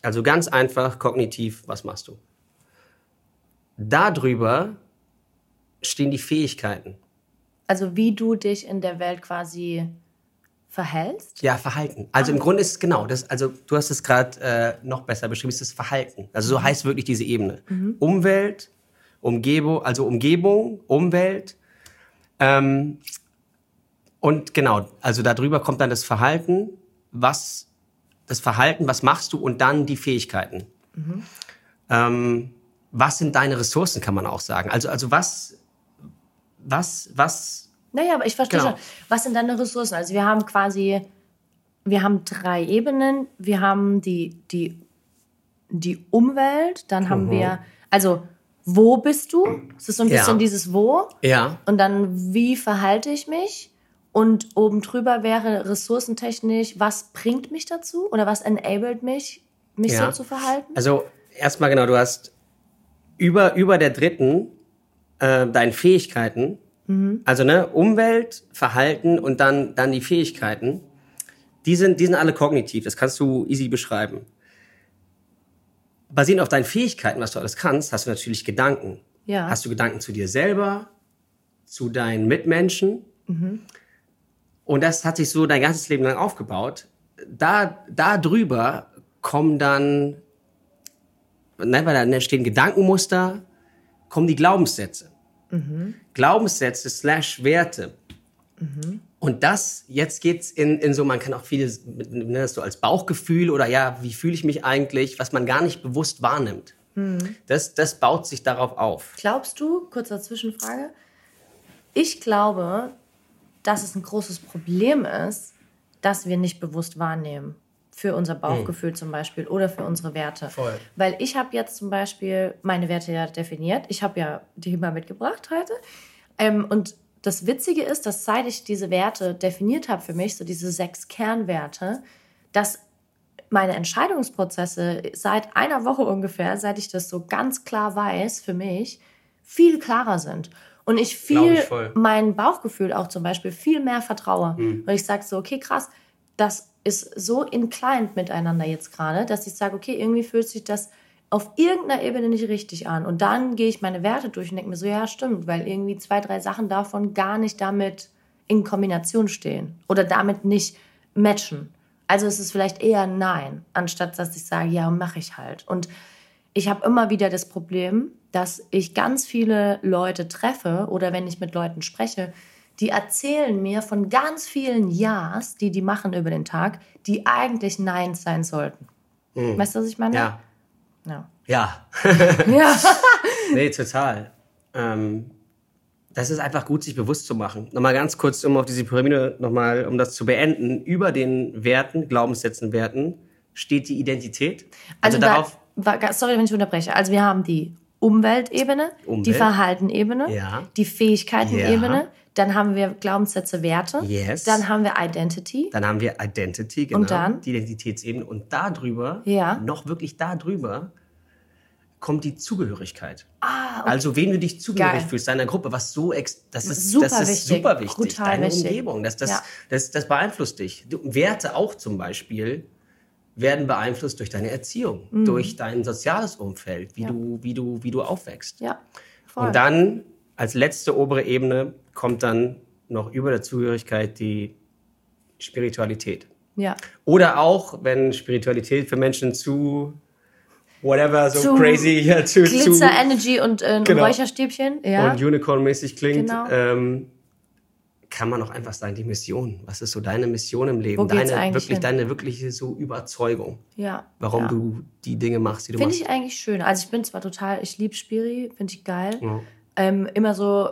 Speaker 1: Also ganz einfach, kognitiv, was machst du? Darüber stehen die Fähigkeiten.
Speaker 2: Also wie du dich in der Welt quasi verhältst.
Speaker 1: Ja, Verhalten. Also im Grunde ist es genau das. Also du hast es gerade äh, noch besser beschrieben. Es ist das Verhalten. Also so heißt wirklich diese Ebene. Umwelt, Umgebung, also Umgebung, Umwelt. Ähm, und genau, also darüber kommt dann das Verhalten. Was das Verhalten, was machst du und dann die Fähigkeiten. Ähm, was sind deine Ressourcen, kann man auch sagen. Also also was was was
Speaker 2: Naja, aber ich verstehe
Speaker 1: Genau.
Speaker 2: schon. Was sind deine Ressourcen? Also wir haben quasi, wir haben drei Ebenen. Wir haben die, die, die Umwelt, dann haben wir, also wo bist du? Es ist so ein
Speaker 1: Ja.
Speaker 2: bisschen dieses Wo.
Speaker 1: ja
Speaker 2: Und dann, wie verhalte ich mich? Und oben drüber wäre ressourcentechnisch, was bringt mich dazu? Oder was enabled mich, mich
Speaker 1: Ja.
Speaker 2: so zu verhalten?
Speaker 1: Also erstmal genau, du hast über, über der dritten äh, deine Fähigkeiten, also ne, Umwelt, Verhalten und dann, dann die Fähigkeiten, die sind, die sind alle kognitiv, das kannst du easy beschreiben. Basierend auf deinen Fähigkeiten, was du alles kannst, hast du natürlich Gedanken.
Speaker 2: Ja.
Speaker 1: Hast du Gedanken zu dir selber, zu deinen Mitmenschen. Und das hat sich so dein ganzes Leben lang aufgebaut. Da, da drüber kommen dann, ne, weil da stehen Gedankenmuster, kommen die Glaubenssätze. Glaubenssätze slash Werte. Und das, jetzt geht's in, in so, man kann auch vieles, ne, das so als Bauchgefühl oder ja, wie fühle ich mich eigentlich, was man gar nicht bewusst wahrnimmt. Das, das baut sich darauf auf.
Speaker 2: Glaubst du, kurze Zwischenfrage, ich glaube, dass es ein großes Problem ist, dass wir nicht bewusst wahrnehmen. Für unser Bauchgefühl zum Beispiel oder für unsere Werte.
Speaker 1: Voll.
Speaker 2: Weil ich habe jetzt zum Beispiel meine Werte ja definiert. Ich habe ja die mal mitgebracht heute. Ähm, und das Witzige ist, dass seit ich diese Werte definiert habe für mich, so diese sechs Kernwerte, dass meine Entscheidungsprozesse seit einer Woche ungefähr, seit ich das so ganz klar weiß für mich, viel klarer sind. Und ich viel
Speaker 1: ich
Speaker 2: mein Bauchgefühl auch zum Beispiel viel mehr vertraue.
Speaker 1: Mhm.
Speaker 2: Weil ich sage so, okay, krass, das ist so inclined miteinander jetzt gerade, dass ich sage, okay, irgendwie fühlt sich das auf irgendeiner Ebene nicht richtig an. Und dann gehe ich meine Werte durch und denke mir so, ja, stimmt, weil irgendwie zwei, drei Sachen davon gar nicht damit in Kombination stehen oder damit nicht matchen. Also es ist vielleicht eher ein Nein, anstatt dass ich sage, ja, mache ich halt. Und ich habe immer wieder das Problem, dass ich ganz viele Leute treffe oder wenn ich mit Leuten spreche, die erzählen mir von ganz vielen Ja's, die die machen über den Tag, die eigentlich Neins sein sollten. Weißt du, was ich meine?
Speaker 1: Ja.
Speaker 2: Ja.
Speaker 1: Ja. *laughs*
Speaker 2: ja. *laughs*
Speaker 1: Nee, total. Ähm, das ist einfach gut, sich bewusst zu machen. Nochmal ganz kurz, um auf diese Pyramide nochmal, um das zu beenden. Über den Werten, Glaubenssätzen, Werten steht die Identität.
Speaker 2: Also,
Speaker 1: darauf.
Speaker 2: da, sorry, wenn ich unterbreche. Also wir haben die Umweltebene,
Speaker 1: Umwelt.
Speaker 2: die Verhaltenebene,
Speaker 1: Ja.
Speaker 2: die Fähigkeitenebene,
Speaker 1: Ja.
Speaker 2: dann haben wir Glaubenssätze, Werte,
Speaker 1: Yes.
Speaker 2: dann haben wir Identity,
Speaker 1: Dann haben wir Identity, genau.
Speaker 2: Und dann?
Speaker 1: Die Identitätsebene. Und darüber,
Speaker 2: Ja.
Speaker 1: noch wirklich da drüber, kommt die Zugehörigkeit.
Speaker 2: Ah, okay.
Speaker 1: Also, wen du dich zugehörig
Speaker 2: Geil.
Speaker 1: fühlst, deiner Gruppe, was so, ex das ist,
Speaker 2: Super
Speaker 1: das ist
Speaker 2: wichtig.
Speaker 1: super wichtig.
Speaker 2: Brutal
Speaker 1: Deine
Speaker 2: wichtig.
Speaker 1: Umgebung, das, das,
Speaker 2: Ja.
Speaker 1: das, das beeinflusst dich. Werte auch zum Beispiel werden beeinflusst durch deine Erziehung, durch dein soziales Umfeld, wie,
Speaker 2: Mhm. Ja.
Speaker 1: du, wie, du, wie du aufwächst.
Speaker 2: ja, voll.
Speaker 1: Und dann als letzte obere Ebene kommt dann noch über der Zugehörigkeit die Spiritualität.
Speaker 2: Ja.
Speaker 1: Oder auch, wenn Spiritualität für Menschen zu whatever, so zu crazy, ja, zu,
Speaker 2: Glitzer, zu, Energy und äh, genau. Räucherstäbchen, ja.
Speaker 1: Und Unicorn-mäßig klingt, genau. ähm, kann man auch einfach sagen, die Mission. Was ist so deine Mission im Leben? deine wirklich, hin? deine wirkliche so Überzeugung.
Speaker 2: Ja.
Speaker 1: Warum
Speaker 2: ja.
Speaker 1: du die Dinge machst, die du
Speaker 2: find
Speaker 1: machst.
Speaker 2: Finde ich eigentlich schön. Also ich bin zwar total, ich liebe Spiri, finde ich geil. Ja. Ähm, immer so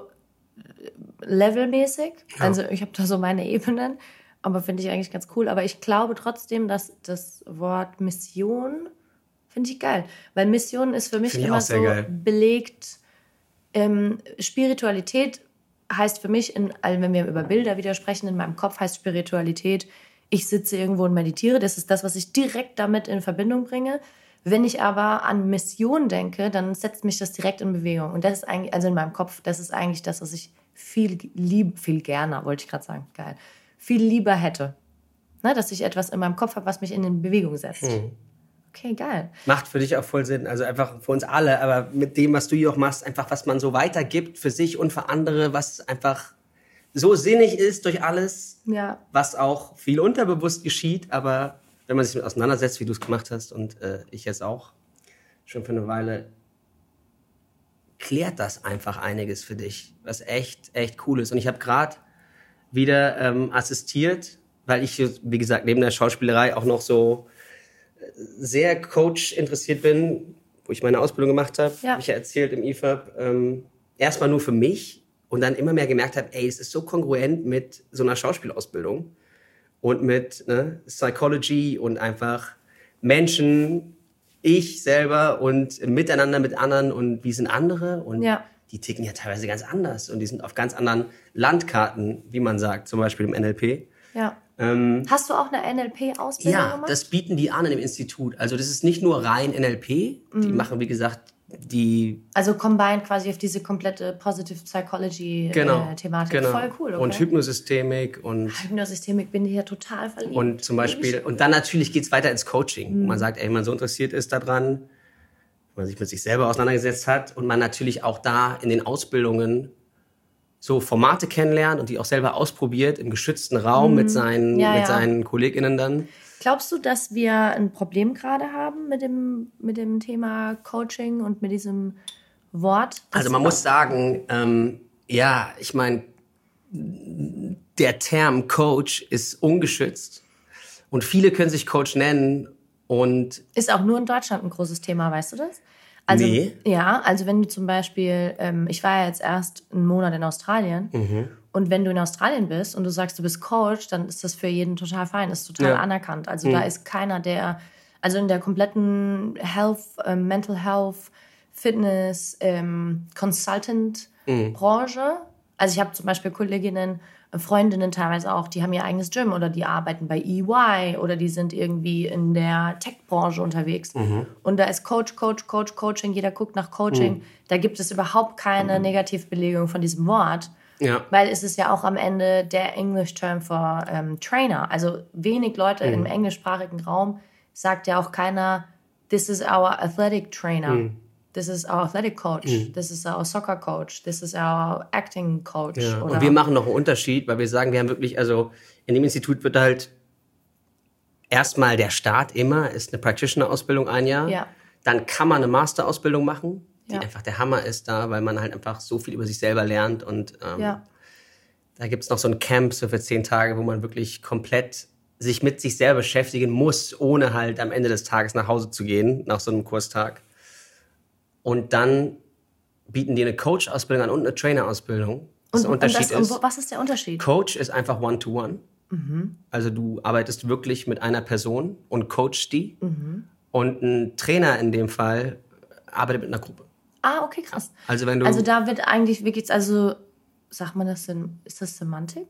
Speaker 2: levelmäßig. Ja. Also ich habe da so meine Ebenen, aber finde ich eigentlich ganz cool. Aber ich glaube trotzdem, dass das Wort Mission finde ich geil, weil Mission ist für mich immer so geil. belegt. Ähm, Spiritualität heißt für mich, in, wenn wir über Bilder wieder sprechen, in meinem Kopf heißt Spiritualität, ich sitze irgendwo und meditiere. Das ist das, was ich direkt damit in Verbindung bringe. Wenn ich aber an Mission denke, dann setzt mich das direkt in Bewegung. Und das ist eigentlich, also in meinem Kopf, das ist eigentlich das, was ich viel lieb, viel gerne, wollte ich gerade sagen, geil, viel lieber hätte. Ne, dass ich etwas in meinem Kopf habe, was mich in Bewegung setzt. Hm. Okay, geil.
Speaker 1: Macht für dich auch voll Sinn. Also einfach für uns alle, aber mit dem, was du hier auch machst, einfach was man so weitergibt für sich und für andere, was einfach so sinnig ist durch alles,
Speaker 2: ja.
Speaker 1: was auch viel unterbewusst geschieht, aber wenn man sich damit auseinandersetzt, wie du es gemacht hast und äh, ich jetzt auch schon für eine Weile, klärt das einfach einiges für dich, was echt, echt cool ist. Und ich habe gerade wieder ähm, assistiert, weil ich, wie gesagt, neben der Schauspielerei auch noch so sehr Coach interessiert bin, wo ich meine Ausbildung gemacht habe, ja. habe ich ja erzählt im IFAB, ähm, erstmal nur für mich und dann immer mehr gemerkt habe, ey, es ist so kongruent mit so einer Schauspielausbildung und mit ne, Psychology und einfach Menschen, ich selber und miteinander mit anderen und wie sind andere und
Speaker 2: ja.
Speaker 1: die ticken ja teilweise ganz anders und die sind auf ganz anderen Landkarten, wie man sagt, zum Beispiel im NLP.
Speaker 2: Ja. Ähm, Hast du auch eine NLP-Ausbildung
Speaker 1: ja, gemacht? Ja, das bieten die an im Institut. Also das ist nicht nur rein NLP. Mhm. Die machen, wie gesagt, die.
Speaker 2: Also combined quasi auf diese komplette Positive Psychology
Speaker 1: genau,
Speaker 2: äh, Thematik.
Speaker 1: Genau.
Speaker 2: Voll cool. Okay.
Speaker 1: Und Hypnosystemik und.
Speaker 2: Hypnosystemik bin ich ja total verliebt.
Speaker 1: Und zum Beispiel, und dann natürlich geht es weiter ins Coaching. Mhm. Man sagt, ey, wenn man so interessiert ist daran, wenn man sich mit sich selber auseinandergesetzt hat und man natürlich auch da in den Ausbildungen so Formate kennenlernt und die auch selber ausprobiert im geschützten Raum mhm. mit seinen, ja, mit ja. seinen KollegInnen dann.
Speaker 2: Glaubst du, dass wir ein Problem gerade haben mit dem, mit dem Thema Coaching und mit diesem Wort?
Speaker 1: Also man muss sagen, ähm, ja, ich meine, der Term Coach ist ungeschützt und viele können sich Coach nennen und
Speaker 2: ist auch nur in Deutschland ein großes Thema, weißt du das? Also, nee. Ja, also wenn du zum Beispiel, ähm, ich war ja jetzt erst einen Monat in Australien mhm. und wenn du in Australien bist und du sagst, du bist Coach, dann ist das für jeden total fein, ist total ja. anerkannt. Also mhm. da ist keiner, der, also in der kompletten Health, äh, Mental Health, Fitness, ähm, Consultant-Branche, mhm. also ich habe zum Beispiel Kolleginnen, Freundinnen teilweise auch, die haben ihr eigenes Gym oder die arbeiten bei EY oder die sind irgendwie in der Tech-Branche unterwegs. Mhm. Und da ist Coach, Coach, Coach, Coaching, jeder guckt nach Coaching. Mhm. Da gibt es überhaupt keine mhm. Negativbelegung von diesem Wort.
Speaker 1: Ja.
Speaker 2: Weil es ist ja auch am Ende der English-Term für ähm, Trainer. Also wenig Leute im mhm. englischsprachigen Raum sagt ja auch keiner, this is our athletic trainer. This is our athletic coach. Mhm. This is our soccer coach. This is our acting coach.
Speaker 1: Ja. Und wir machen noch einen Unterschied, weil wir sagen, wir haben wirklich, also in dem Institut wird halt erstmal der Start immer, ist eine Practitioner-Ausbildung ein Jahr.
Speaker 2: Ja.
Speaker 1: Dann kann man eine Master-Ausbildung machen, die
Speaker 2: ja.
Speaker 1: einfach der Hammer ist da, weil man halt einfach so viel über sich selber lernt. Und ähm,
Speaker 2: ja.
Speaker 1: da gibt es noch so ein Camp so für zehn Tage, wo man wirklich komplett sich mit sich selber beschäftigen muss, ohne halt am Ende des Tages nach Hause zu gehen, nach so einem Kurstag. Und dann bieten die eine Coach-Ausbildung an und eine Trainer-Ausbildung.
Speaker 2: Und, und, das, und was ist der Unterschied?
Speaker 1: Coach ist einfach One-to-One. -one. Mhm. Also du arbeitest wirklich mit einer Person und coachst die.
Speaker 2: Mhm.
Speaker 1: Und ein Trainer in dem Fall arbeitet mit einer Gruppe.
Speaker 2: Ah, okay, krass.
Speaker 1: Also wenn du
Speaker 2: also da wird eigentlich wirklich, also sagt man das denn, ist das Semantik?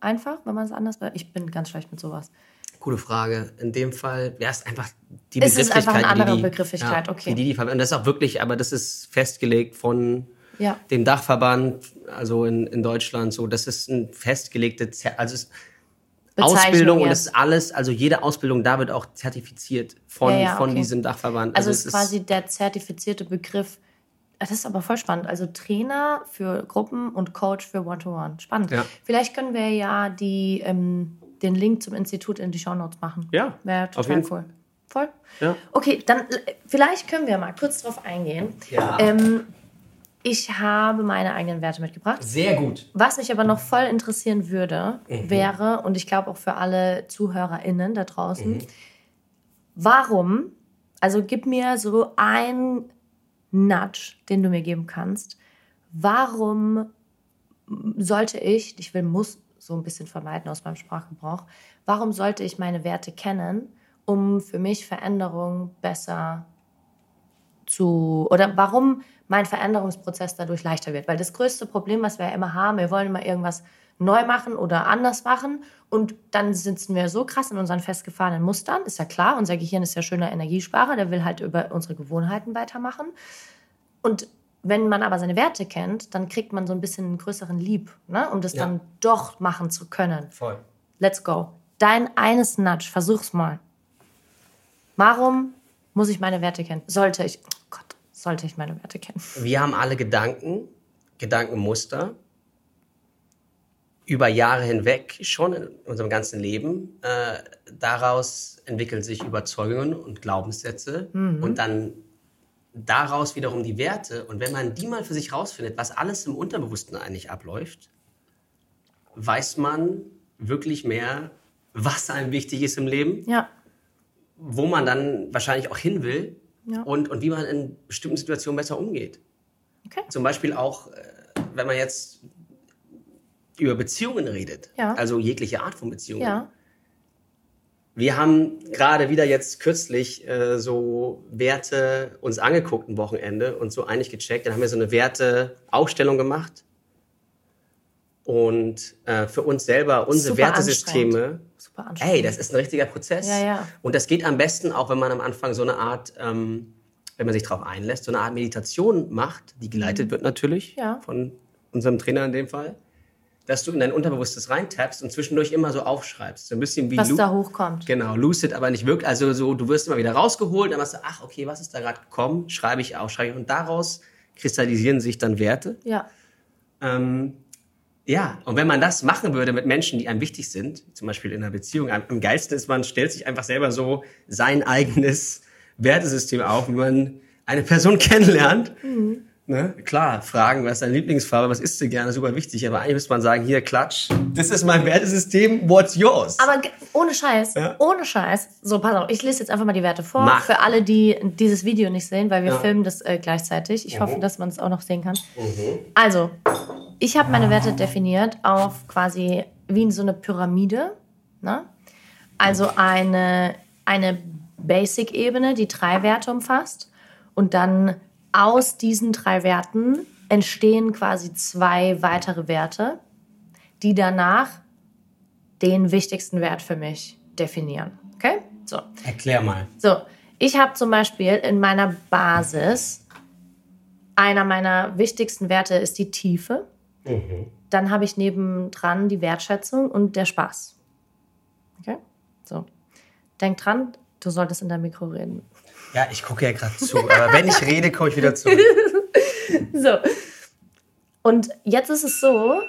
Speaker 2: Einfach, wenn man es anders, ich bin ganz schlecht mit sowas.
Speaker 1: Gute Frage. In dem Fall wäre es einfach die
Speaker 2: es Begrifflichkeit. Es ist einfach eine andere die, Begrifflichkeit,
Speaker 1: ja,
Speaker 2: okay.
Speaker 1: Die, die, die, und das ist auch wirklich, aber das ist festgelegt von
Speaker 2: ja.
Speaker 1: dem Dachverband, also in, in Deutschland so. Das ist ein festgelegte, also es, Ausbildung und es ist alles, also jede Ausbildung da wird auch zertifiziert von, ja, ja, von diesem Dachverband.
Speaker 2: Also, also es ist quasi der zertifizierte Begriff Das ist aber voll spannend. Also Trainer für Gruppen und Coach für One-to-One. Spannend. Ja. Vielleicht können wir ja die, ähm, den Link zum Institut in die Show Notes machen.
Speaker 1: Ja.
Speaker 2: Wäre total cool. Voll? Ja. Okay, dann äh, vielleicht können wir mal kurz drauf eingehen. Ja. Ähm, ich habe meine eigenen Werte mitgebracht.
Speaker 1: Sehr gut.
Speaker 2: Was mich aber noch voll interessieren würde, mhm. wäre, und ich glaube auch für alle ZuhörerInnen da draußen, mhm. warum, also gib mir so ein Nudge, den du mir geben kannst. Warum sollte ich, ich will muss so ein bisschen vermeiden aus meinem Sprachgebrauch, warum sollte ich meine Werte kennen, um für mich Veränderungen besser zu, oder warum mein Veränderungsprozess dadurch leichter wird? Weil das größte Problem, was wir ja immer haben, wir wollen immer irgendwas neu machen oder anders machen und dann sitzen wir so krass in unseren festgefahrenen Mustern, ist ja klar, unser Gehirn ist ja schöner Energiesparer, der will halt über unsere Gewohnheiten weitermachen. Und wenn man aber seine Werte kennt, dann kriegt man so ein bisschen einen größeren Lieb, ne? um das ja. dann doch machen zu können.
Speaker 1: Voll.
Speaker 2: Let's go. Dein eines Nudge, versuch's mal. Warum muss ich meine Werte kennen? Sollte ich, oh Gott, sollte ich meine Werte kennen?
Speaker 1: Wir haben alle Gedanken, Gedankenmuster über Jahre hinweg, schon in unserem ganzen Leben. Äh, daraus entwickeln sich Überzeugungen und Glaubenssätze mhm. und dann daraus wiederum die Werte. Und wenn man die mal für sich rausfindet, was alles im Unterbewussten eigentlich abläuft, weiß man wirklich mehr, was einem wichtig ist im Leben.
Speaker 2: Ja.
Speaker 1: Wo man dann wahrscheinlich auch hin will ja. und, und wie man in bestimmten Situationen besser umgeht. Okay. Zum Beispiel auch, äh, wenn man jetzt über Beziehungen redet. Ja. Also jegliche Art von Beziehungen. Wir haben gerade wieder jetzt kürzlich äh, so Werte uns angeguckt ein Wochenende und so einig gecheckt. Dann haben wir so eine Werteaufstellung gemacht und äh, für uns selber unsere Super Wertesysteme. Super ey, das ist ein richtiger Prozess.
Speaker 2: Ja, ja.
Speaker 1: Und das geht am besten auch, wenn man am Anfang so eine Art, ähm, wenn man sich darauf einlässt, so eine Art Meditation macht, die geleitet mhm. wird natürlich ja. von unserem Trainer in dem Fall dass du in dein Unterbewusstes reintappst und zwischendurch immer so aufschreibst. So ein bisschen wie
Speaker 2: Was Lu da hochkommt.
Speaker 1: Genau, lucid, aber nicht wirklich. Also so, du wirst immer wieder rausgeholt, dann machst du, ach, okay, was ist da gerade gekommen? Schreibe ich auf, schreibe ich. Und daraus kristallisieren sich dann Werte.
Speaker 2: Ja.
Speaker 1: Ähm, ja, und wenn man das machen würde mit Menschen, die einem wichtig sind, zum Beispiel in einer Beziehung, am geilsten ist, man stellt sich einfach selber so sein eigenes Wertesystem auf, wie man eine Person *laughs* kennenlernt. Mhm. Ne? Klar, fragen, was ist deine Lieblingsfarbe, was isst du gerne, super wichtig. Aber eigentlich müsste man sagen, hier, klatsch, das ist mein Wertesystem, what's yours?
Speaker 2: Aber ohne Scheiß, ja? ohne Scheiß. So, pass auf, ich lese jetzt einfach mal die Werte vor. Mach. Für alle, die dieses Video nicht sehen, weil wir ja. filmen das äh, gleichzeitig. Ich mhm. hoffe, dass man es auch noch sehen kann. Mhm. Also, ich habe meine Werte definiert auf quasi wie in so eine Pyramide. Ne? Also eine, eine Basic-Ebene, die drei Werte umfasst. Und dann aus diesen drei Werten entstehen quasi zwei weitere Werte, die danach den wichtigsten Wert für mich definieren. Okay? So.
Speaker 1: Erklär mal.
Speaker 2: So, ich habe zum Beispiel in meiner Basis, einer meiner wichtigsten Werte ist die Tiefe. Mhm. Dann habe ich nebendran die Wertschätzung und der Spaß. Okay? So. Denk dran, du solltest in dein Mikro reden.
Speaker 1: Ja, ich gucke ja gerade zu, aber wenn ich rede, komme ich wieder zurück. *laughs*
Speaker 2: so. Und jetzt ist es so.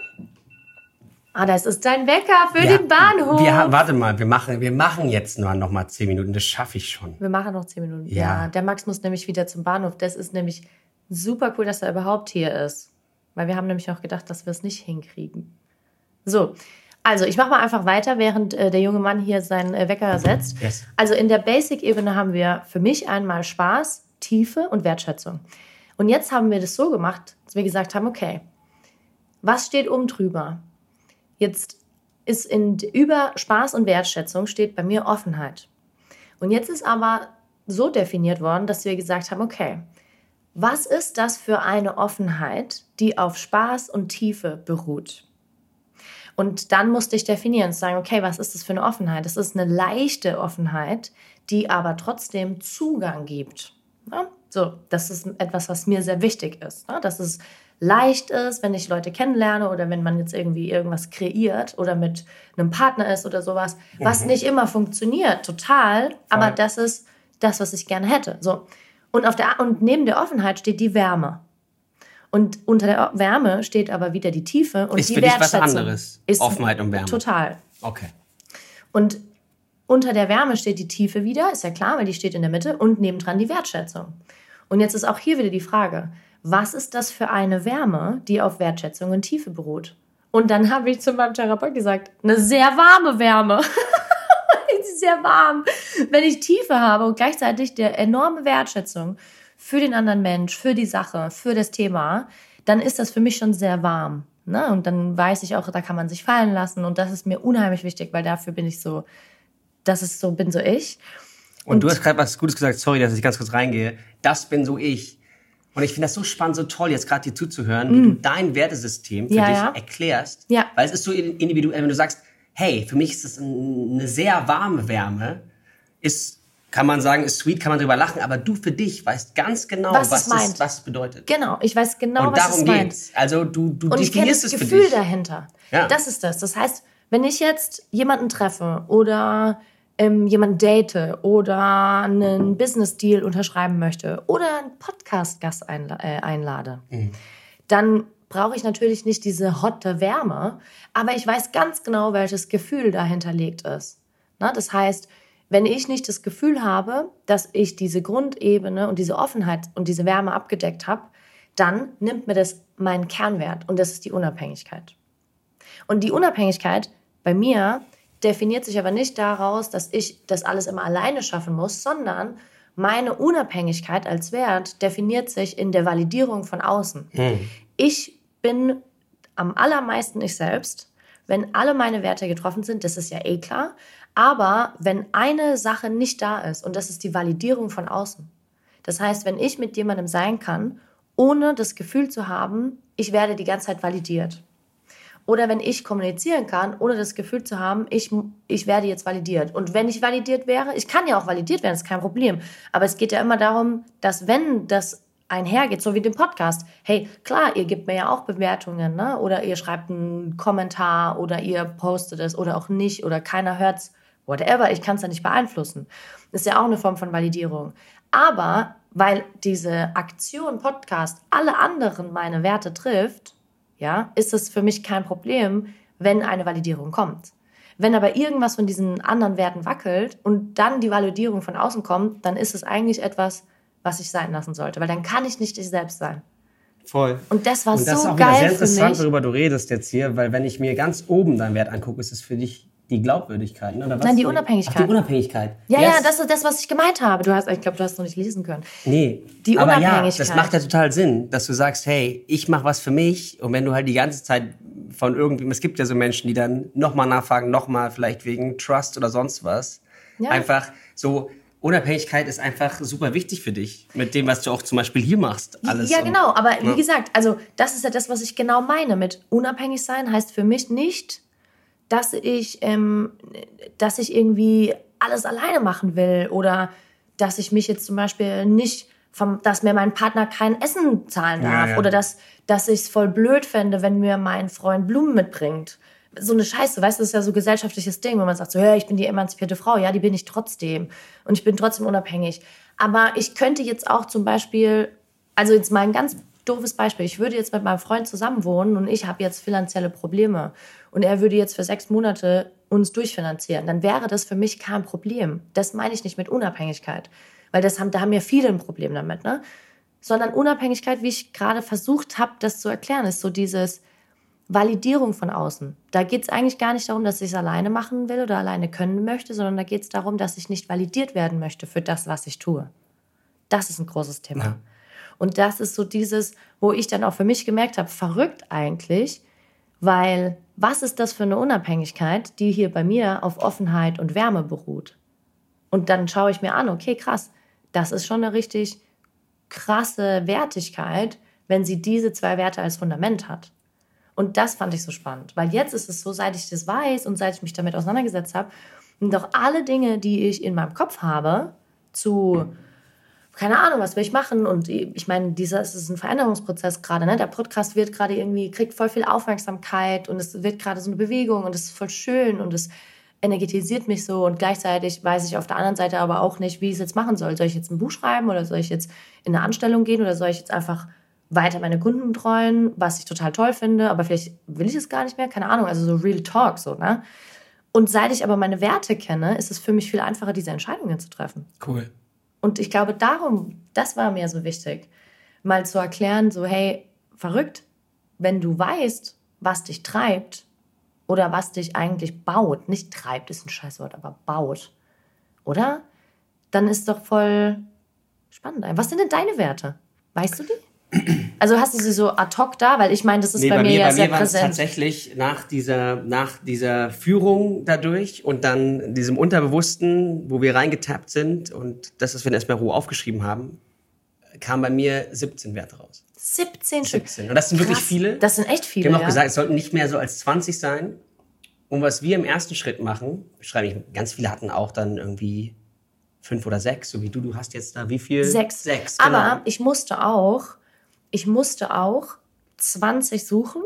Speaker 2: Ah, das ist dein Wecker für ja, den Bahnhof.
Speaker 1: Wir, warte mal, wir machen, wir machen jetzt nur noch mal zehn Minuten. Das schaffe ich schon.
Speaker 2: Wir machen noch zehn Minuten.
Speaker 1: Ja. ja.
Speaker 2: Der Max muss nämlich wieder zum Bahnhof. Das ist nämlich super cool, dass er überhaupt hier ist. Weil wir haben nämlich auch gedacht, dass wir es nicht hinkriegen. So, also, ich mache mal einfach weiter, während äh, der junge Mann hier seinen äh, Wecker setzt. Yes. Also, in der Basic-Ebene haben wir für mich einmal Spaß, Tiefe und Wertschätzung. Und jetzt haben wir das so gemacht, dass wir gesagt haben, okay, was steht oben drüber? Jetzt ist in, über Spaß und Wertschätzung steht bei mir Offenheit. Und jetzt ist aber so definiert worden, dass wir gesagt haben, okay, was ist das für eine Offenheit, die auf Spaß und Tiefe beruht? Und dann musste ich definieren und sagen, okay, was ist das für eine Offenheit? Das ist eine leichte Offenheit, die aber trotzdem Zugang gibt. Ja? So, das ist etwas, was mir sehr wichtig ist. Ja? Dass es leicht ist, wenn ich Leute kennenlerne oder wenn man jetzt irgendwie irgendwas kreiert oder mit einem Partner ist oder sowas, was mhm. nicht immer funktioniert, total, Voll. aber das ist das, was ich gerne hätte. So. Und, auf der, und neben der Offenheit steht die Wärme. Und unter der Wärme steht aber wieder die Tiefe und
Speaker 1: ist
Speaker 2: die
Speaker 1: für dich was anderes.
Speaker 2: Ist
Speaker 1: Offenheit und Wärme.
Speaker 2: Total.
Speaker 1: Okay.
Speaker 2: Und unter der Wärme steht die Tiefe wieder, ist ja klar, weil die steht in der Mitte und nebendran die Wertschätzung. Und jetzt ist auch hier wieder die Frage, was ist das für eine Wärme, die auf Wertschätzung und Tiefe beruht? Und dann *laughs* habe ich zu meinem Therapeut gesagt, eine sehr warme Wärme. *laughs* sehr warm. Wenn ich Tiefe habe und gleichzeitig der enorme Wertschätzung für den anderen Mensch, für die Sache, für das Thema, dann ist das für mich schon sehr warm. Ne? Und dann weiß ich auch, da kann man sich fallen lassen. Und das ist mir unheimlich wichtig, weil dafür bin ich so, das ist so, bin so ich.
Speaker 1: Und, und du hast gerade was Gutes gesagt, sorry, dass ich ganz kurz reingehe. Das bin so ich. Und ich finde das so spannend, so toll, jetzt gerade dir zuzuhören, mm. wie du dein Wertesystem für
Speaker 2: ja,
Speaker 1: dich
Speaker 2: ja.
Speaker 1: erklärst.
Speaker 2: Ja.
Speaker 1: Weil es ist so individuell, wenn du sagst, hey, für mich ist das eine sehr warme Wärme, ist, kann man sagen, ist sweet, kann man drüber lachen, aber du für dich weißt ganz genau, was, was, es, es, was bedeutet.
Speaker 2: Genau, ich weiß genau,
Speaker 1: Und
Speaker 2: was
Speaker 1: darum
Speaker 2: es meint.
Speaker 1: geht's. Also du, du
Speaker 2: Und ich kenne das
Speaker 1: definierst es für
Speaker 2: Gefühl
Speaker 1: dich.
Speaker 2: dahinter.
Speaker 1: Ja.
Speaker 2: Das ist das. Das heißt, wenn ich jetzt jemanden treffe oder ähm, jemanden date oder einen Business-Deal unterschreiben möchte oder einen Podcast-Gast einla äh, einlade,
Speaker 1: Mhm.
Speaker 2: dann brauche ich natürlich nicht diese hotte Wärme, aber ich weiß ganz genau, welches Gefühl dahinter liegt ist. Na, das heißt, wenn ich nicht das Gefühl habe, dass ich diese Grundebene und diese Offenheit und diese Wärme abgedeckt habe, dann nimmt mir das meinen Kernwert und das ist die Unabhängigkeit. Und die Unabhängigkeit bei mir definiert sich aber nicht daraus, dass ich das alles immer alleine schaffen muss, sondern meine Unabhängigkeit als Wert definiert sich in der Validierung von außen.
Speaker 1: Mhm.
Speaker 2: Ich bin am allermeisten ich selbst, wenn alle meine Werte getroffen sind, das ist ja eh klar. Aber wenn eine Sache nicht da ist, und das ist die Validierung von außen. Das heißt, wenn ich mit jemandem sein kann, ohne das Gefühl zu haben, ich werde die ganze Zeit validiert. Oder wenn ich kommunizieren kann, ohne das Gefühl zu haben, ich, ich werde jetzt validiert. Und wenn ich validiert wäre, ich kann ja auch validiert werden, ist kein Problem. Aber es geht ja immer darum, dass wenn das einhergeht, so wie dem Podcast. Hey, klar, ihr gebt mir ja auch Bewertungen, ne? Oder ihr schreibt einen Kommentar oder ihr postet es oder auch nicht oder keiner hört's, whatever. Ich kann es ja nicht beeinflussen. Das ist ja auch eine Form von Validierung. Aber weil diese Aktion Podcast alle anderen meine Werte trifft, ja, ist es für mich kein Problem, wenn eine Validierung kommt. Wenn aber irgendwas von diesen anderen Werten wackelt und dann die Validierung von außen kommt, dann ist es eigentlich etwas, was ich sein lassen sollte, weil dann kann ich nicht ich selbst sein.
Speaker 1: Voll.
Speaker 2: Und das war
Speaker 1: Und das ist
Speaker 2: so
Speaker 1: auch wieder
Speaker 2: geil
Speaker 1: sehr interessant, worüber du redest jetzt hier, weil wenn ich mir ganz oben deinen Wert angucke, ist es für dich die Glaubwürdigkeit, ne? oder was?
Speaker 2: Nein, die Unabhängigkeit.
Speaker 1: Ach, die Unabhängigkeit.
Speaker 2: Ja,
Speaker 1: Yes.
Speaker 2: ja, das ist das, was ich gemeint habe. Du hast, ich glaube, du hast es noch nicht lesen können.
Speaker 1: Nee,
Speaker 2: Die
Speaker 1: aber ja,
Speaker 2: Unabhängigkeit.
Speaker 1: das macht ja total Sinn, dass du sagst, hey, ich mache was für mich und wenn du halt die ganze Zeit von irgendwem, es gibt ja so Menschen, die dann nochmal nachfragen, nochmal vielleicht wegen Trust oder sonst was,
Speaker 2: Ja.
Speaker 1: einfach so, Unabhängigkeit ist einfach super wichtig für dich, mit dem, was du auch zum Beispiel hier machst, alles.
Speaker 2: ja, genau. Aber
Speaker 1: Ja.
Speaker 2: wie gesagt, also das ist ja das, was ich genau meine. Mit unabhängig sein heißt für mich nicht, dass ich, ähm, dass ich irgendwie alles alleine machen will oder dass ich mich jetzt zum Beispiel nicht, vom, dass mir mein Partner kein Essen zahlen
Speaker 1: Ja,
Speaker 2: darf
Speaker 1: ja.
Speaker 2: oder dass, dass ich es voll blöd fände, wenn mir mein Freund Blumen mitbringt. So eine Scheiße, weißt du, das ist ja so ein gesellschaftliches Ding, wo man sagt so, ja, ich bin die emanzipierte Frau, ja, die bin ich trotzdem und ich bin trotzdem unabhängig. Aber ich könnte jetzt auch zum Beispiel, also jetzt mal ein ganz doofes Beispiel, ich würde jetzt mit meinem Freund zusammenwohnen und ich habe jetzt finanzielle Probleme und er würde jetzt für sechs Monate uns durchfinanzieren, dann wäre das für mich kein Problem. Das meine ich nicht mit Unabhängigkeit, weil das haben, da haben ja viele ein Problem damit, ne? Sondern Unabhängigkeit, wie ich gerade versucht habe, das zu erklären, ist so dieses Validierung von außen. Da geht es eigentlich gar nicht darum, dass ich es alleine machen will oder alleine können möchte, sondern da geht es darum, dass ich nicht validiert werden möchte für das, was ich tue. Das ist ein großes Thema.
Speaker 1: Ja.
Speaker 2: Und das ist so dieses, wo ich dann auch für mich gemerkt habe, verrückt eigentlich, weil was ist das für eine Unabhängigkeit, die hier bei mir auf Offenheit und Wärme beruht? Und dann schaue ich mir an, okay, krass, das ist schon eine richtig krasse Wertigkeit, wenn sie diese zwei Werte als Fundament hat. Und das fand ich so spannend, weil jetzt ist es so, seit ich das weiß und seit ich mich damit auseinandergesetzt habe, und auch alle Dinge, die ich in meinem Kopf habe, zu keine Ahnung, was will ich machen? Und ich meine, dieser es ist ein Veränderungsprozess gerade. Ne? Der Podcast wird gerade irgendwie, kriegt voll viel Aufmerksamkeit und es wird gerade so eine Bewegung und es ist voll schön und es energetisiert mich so und gleichzeitig weiß ich auf der anderen Seite aber auch nicht, wie ich es jetzt machen soll. Soll ich jetzt ein Buch schreiben oder soll ich jetzt in eine Anstellung gehen oder soll ich jetzt einfach weiter meine Kunden betreuen, was ich total toll finde, aber vielleicht will ich es gar nicht mehr, keine Ahnung, also so Real Talk so, ne? Und seit ich aber meine Werte kenne, ist es für mich viel einfacher, diese Entscheidungen zu treffen.
Speaker 1: Cool.
Speaker 2: Und ich glaube, darum, das war mir so wichtig, mal zu erklären, so, hey, verrückt, wenn du weißt, was dich treibt oder was dich eigentlich baut, nicht treibt, ist ein Scheißwort, aber baut, oder? Dann ist doch voll spannend. Was sind denn deine Werte? Weißt du die? Also hast du sie so ad hoc da? Weil ich meine, das ist nee, bei, bei, mir, mir ja bei sehr
Speaker 1: mir präsent. tatsächlich nach dieser, nach dieser Führung dadurch und dann diesem Unterbewussten, wo wir reingetappt sind und das, was wir erstmal roh aufgeschrieben haben, kam bei mir 17 Werte raus.
Speaker 2: 17 Stück. 17.
Speaker 1: Und das sind Krass. wirklich viele.
Speaker 2: Das sind echt viele.
Speaker 1: Wir haben auch ja. gesagt, es sollten nicht mehr so als 20 sein. Und was wir im ersten Schritt machen, schreibe ich, ganz viele hatten auch dann irgendwie fünf oder sechs, so wie du. Du hast jetzt da wie viel?
Speaker 2: Sechs.
Speaker 1: Sechs,
Speaker 2: genau. Aber ich musste auch, ich musste auch 20 suchen.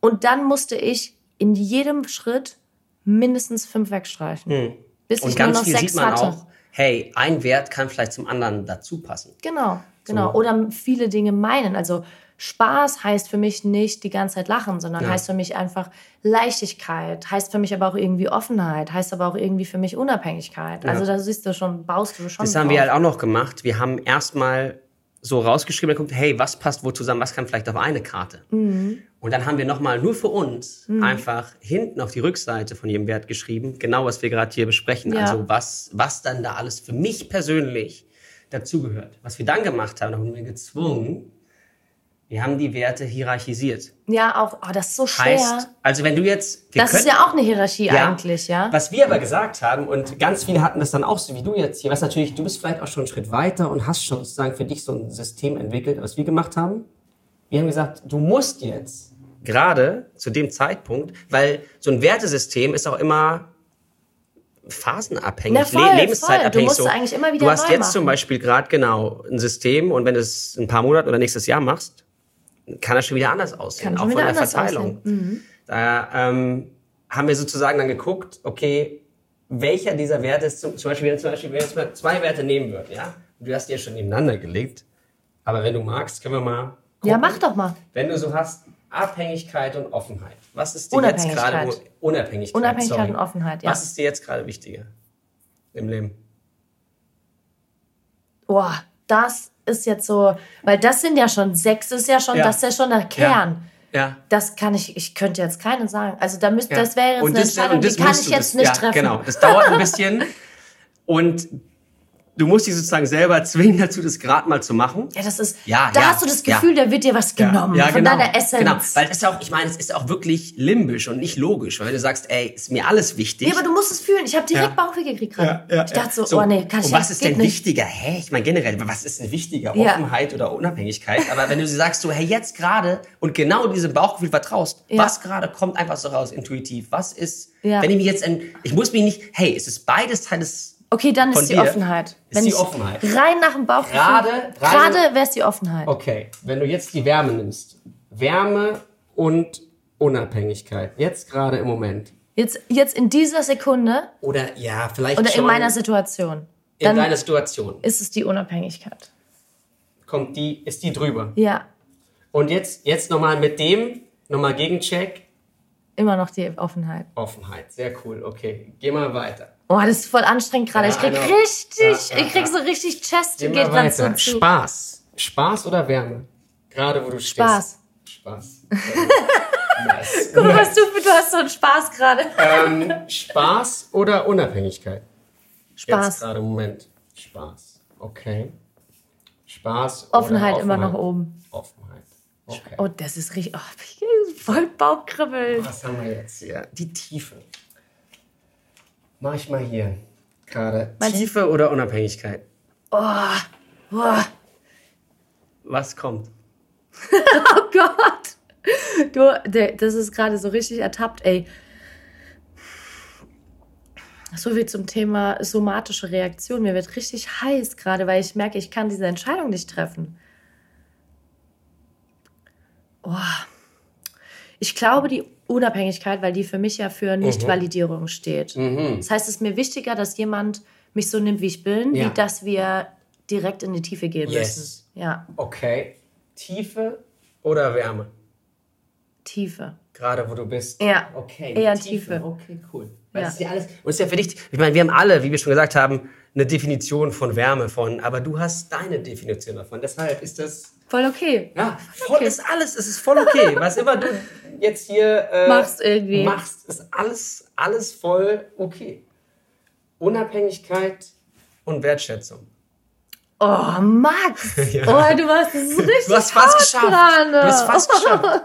Speaker 2: Und dann musste ich in jedem Schritt mindestens fünf wegstreichen. Hm.
Speaker 1: Bis und ich ganz nur noch viel sechs sieht man hatte. auch, hey, ein Wert kann vielleicht zum anderen dazu passen.
Speaker 2: Genau, genau. So. Oder viele Dinge meinen. Also Spaß heißt für mich nicht die ganze Zeit lachen, sondern ja. heißt für mich einfach Leichtigkeit, heißt für mich aber auch irgendwie Offenheit, heißt aber auch irgendwie für mich Unabhängigkeit. Ja. Also da siehst du schon, baust du schon.
Speaker 1: Das haben drauf. wir halt auch noch gemacht. Wir haben erstmal so rausgeschrieben, geguckt, hey, was passt wo zusammen, was kann vielleicht auf eine Karte. Mhm. Und dann haben wir nochmal nur für uns mhm. einfach hinten auf die Rückseite von jedem Wert geschrieben, genau was wir gerade hier besprechen. Ja. Also was, was dann da alles für mich persönlich dazugehört. Was wir dann gemacht haben, haben wir gezwungen, wir haben die Werte hierarchisiert.
Speaker 2: Ja, auch, oh, das ist so schwer. Heißt,
Speaker 1: also wenn du jetzt...
Speaker 2: das können, ist ja auch eine Hierarchie ja, eigentlich, ja.
Speaker 1: Was wir aber gesagt haben, und ganz viele hatten das dann auch so wie du jetzt hier, was natürlich, du bist vielleicht auch schon einen Schritt weiter und hast schon sozusagen für dich so ein System entwickelt, was wir gemacht haben. Wir haben gesagt, du musst jetzt gerade zu dem Zeitpunkt, weil so ein Wertesystem ist auch immer phasenabhängig,
Speaker 2: voll, lebenszeitabhängig. Voll. Du musst
Speaker 1: so.
Speaker 2: eigentlich immer wieder
Speaker 1: Du hast jetzt machen. zum Beispiel gerade genau ein System und wenn du es ein paar Monate oder nächstes Jahr machst, kann das schon wieder anders aussehen, auch von der Verteilung. Mhm. Da ähm, haben wir sozusagen dann geguckt, okay, welcher dieser Werte ist zum, zum Beispiel, wenn, zum Beispiel, wenn wir jetzt mal zwei Werte nehmen würden, ja, du hast die ja schon nebeneinander gelegt, aber wenn du magst, können wir mal
Speaker 2: gucken, Ja, mach doch mal.
Speaker 1: Wenn du so hast, Abhängigkeit und Offenheit. Was ist dir jetzt gerade Unabhängigkeit?
Speaker 2: Unabhängigkeit sorry. und Offenheit, ja.
Speaker 1: Was ist dir jetzt gerade wichtiger im Leben?
Speaker 2: Boah, das ist jetzt so, weil das sind ja schon sechs, ist ja schon, ja. das ist ja schon der Kern. Ja. ja. Das kann ich, ich könnte jetzt keine sagen. Also da müsste, das wäre jetzt und eine das, Entscheidung, die kann ich jetzt das, nicht treffen.
Speaker 1: Genau, das dauert ein bisschen. *laughs* und du musst dich sozusagen selber zwingen *laughs* dazu, das gerade mal zu machen.
Speaker 2: Ja, das ist, ja, da ja, hast du das Gefühl, ja. da wird dir was genommen ja, von genau, deiner Essenz. Genau,
Speaker 1: weil das ist auch, ich meine, es ist auch wirklich limbisch und nicht logisch, weil du sagst, ey, ist mir alles wichtig.
Speaker 2: Ja, aber du musst es fühlen. Ich habe direkt Bauchweh gekriegt gerade. Ja, ich dachte so, so, oh nee, kann ich
Speaker 1: Und was ist denn nicht. wichtiger? Hä? Ich meine generell, was ist denn wichtiger? Offenheit oder Unabhängigkeit? Aber wenn du sagst so, hey, jetzt gerade und genau diesem Bauchgefühl vertraust, was gerade kommt einfach so raus intuitiv? Was ist, wenn ich mich jetzt, ich muss mich nicht, hey, es ist beides Teil des
Speaker 2: Okay, dann ist die Offenheit.
Speaker 1: Ist die Offenheit.
Speaker 2: Rein nach dem Bauchgefühl. Gerade, gerade wäre es die Offenheit.
Speaker 1: Okay, wenn du jetzt die Wärme nimmst. Wärme und Unabhängigkeit. Jetzt gerade im Moment.
Speaker 2: Jetzt, jetzt in dieser Sekunde.
Speaker 1: Oder ja, vielleicht
Speaker 2: Oder in meiner Situation.
Speaker 1: In deiner Situation.
Speaker 2: Ist es die Unabhängigkeit.
Speaker 1: Kommt die, ist die drüber?
Speaker 2: Ja.
Speaker 1: Und jetzt, jetzt nochmal mit dem, nochmal Gegencheck.
Speaker 2: Immer noch die Offenheit.
Speaker 1: Offenheit, sehr cool. Okay, geh mal weiter.
Speaker 2: Oh, das ist voll anstrengend gerade. Ja, ich krieg genau. richtig, ja, ja, ich krieg so richtig Chest. Geht
Speaker 1: gerade so zu. Spaß. Spaß oder Wärme? Gerade wo du
Speaker 2: Spaß.
Speaker 1: stehst. Spaß. *laughs*
Speaker 2: nice. Guck mal, was du für, du hast so einen Spaß gerade.
Speaker 1: Ähm, Spaß oder Unabhängigkeit?
Speaker 2: Spaß.
Speaker 1: Jetzt gerade im Moment. Spaß. Okay. Spaß.
Speaker 2: Offenheit, Offenheit immer noch oben.
Speaker 1: Offenheit. Okay.
Speaker 2: Oh, das ist richtig. Oh, voll Bauchkribbeln.
Speaker 1: Was haben wir jetzt hier? Die Tiefe. Mach ich mal hier gerade. Tiefe oder Unabhängigkeit?
Speaker 2: Oh, boah.
Speaker 1: Was kommt? *laughs*
Speaker 2: oh Gott. Du, das ist gerade so richtig ertappt, ey. So viel zum Thema somatische Reaktion. Mir wird richtig heiß gerade, weil ich merke, ich kann diese Entscheidung nicht treffen. Oh. Ich glaube, die Unabhängigkeit, weil die für mich ja für Nichtvalidierung mhm. steht. Mhm. Das heißt, es ist mir wichtiger, dass jemand mich so nimmt, wie ich bin, ja. wie dass wir direkt in die Tiefe gehen yes. müssen. Ja.
Speaker 1: Okay. Tiefe oder Wärme?
Speaker 2: Tiefe.
Speaker 1: Gerade wo du bist.
Speaker 2: Ja.
Speaker 1: Okay.
Speaker 2: Eher Tiefe.
Speaker 1: Okay, cool.
Speaker 2: Ja.
Speaker 1: Das ist ja alles. Und ist ja für dich, ich meine, wir haben alle, wie wir schon gesagt haben, eine Definition von Wärme von, aber du hast deine Definition davon. Deshalb ist das.
Speaker 2: Voll okay.
Speaker 1: Ja, voll
Speaker 2: Okay.
Speaker 1: ist alles, es ist voll okay. Was immer du jetzt hier äh,
Speaker 2: Machst irgendwie.
Speaker 1: machst, ist alles, alles voll okay. Unabhängigkeit und Wertschätzung.
Speaker 2: Oh, Max! *laughs*
Speaker 1: Ja.
Speaker 2: Oh, du hast es richtig
Speaker 1: Du hast fast geschafft. Du hast fast geschafft.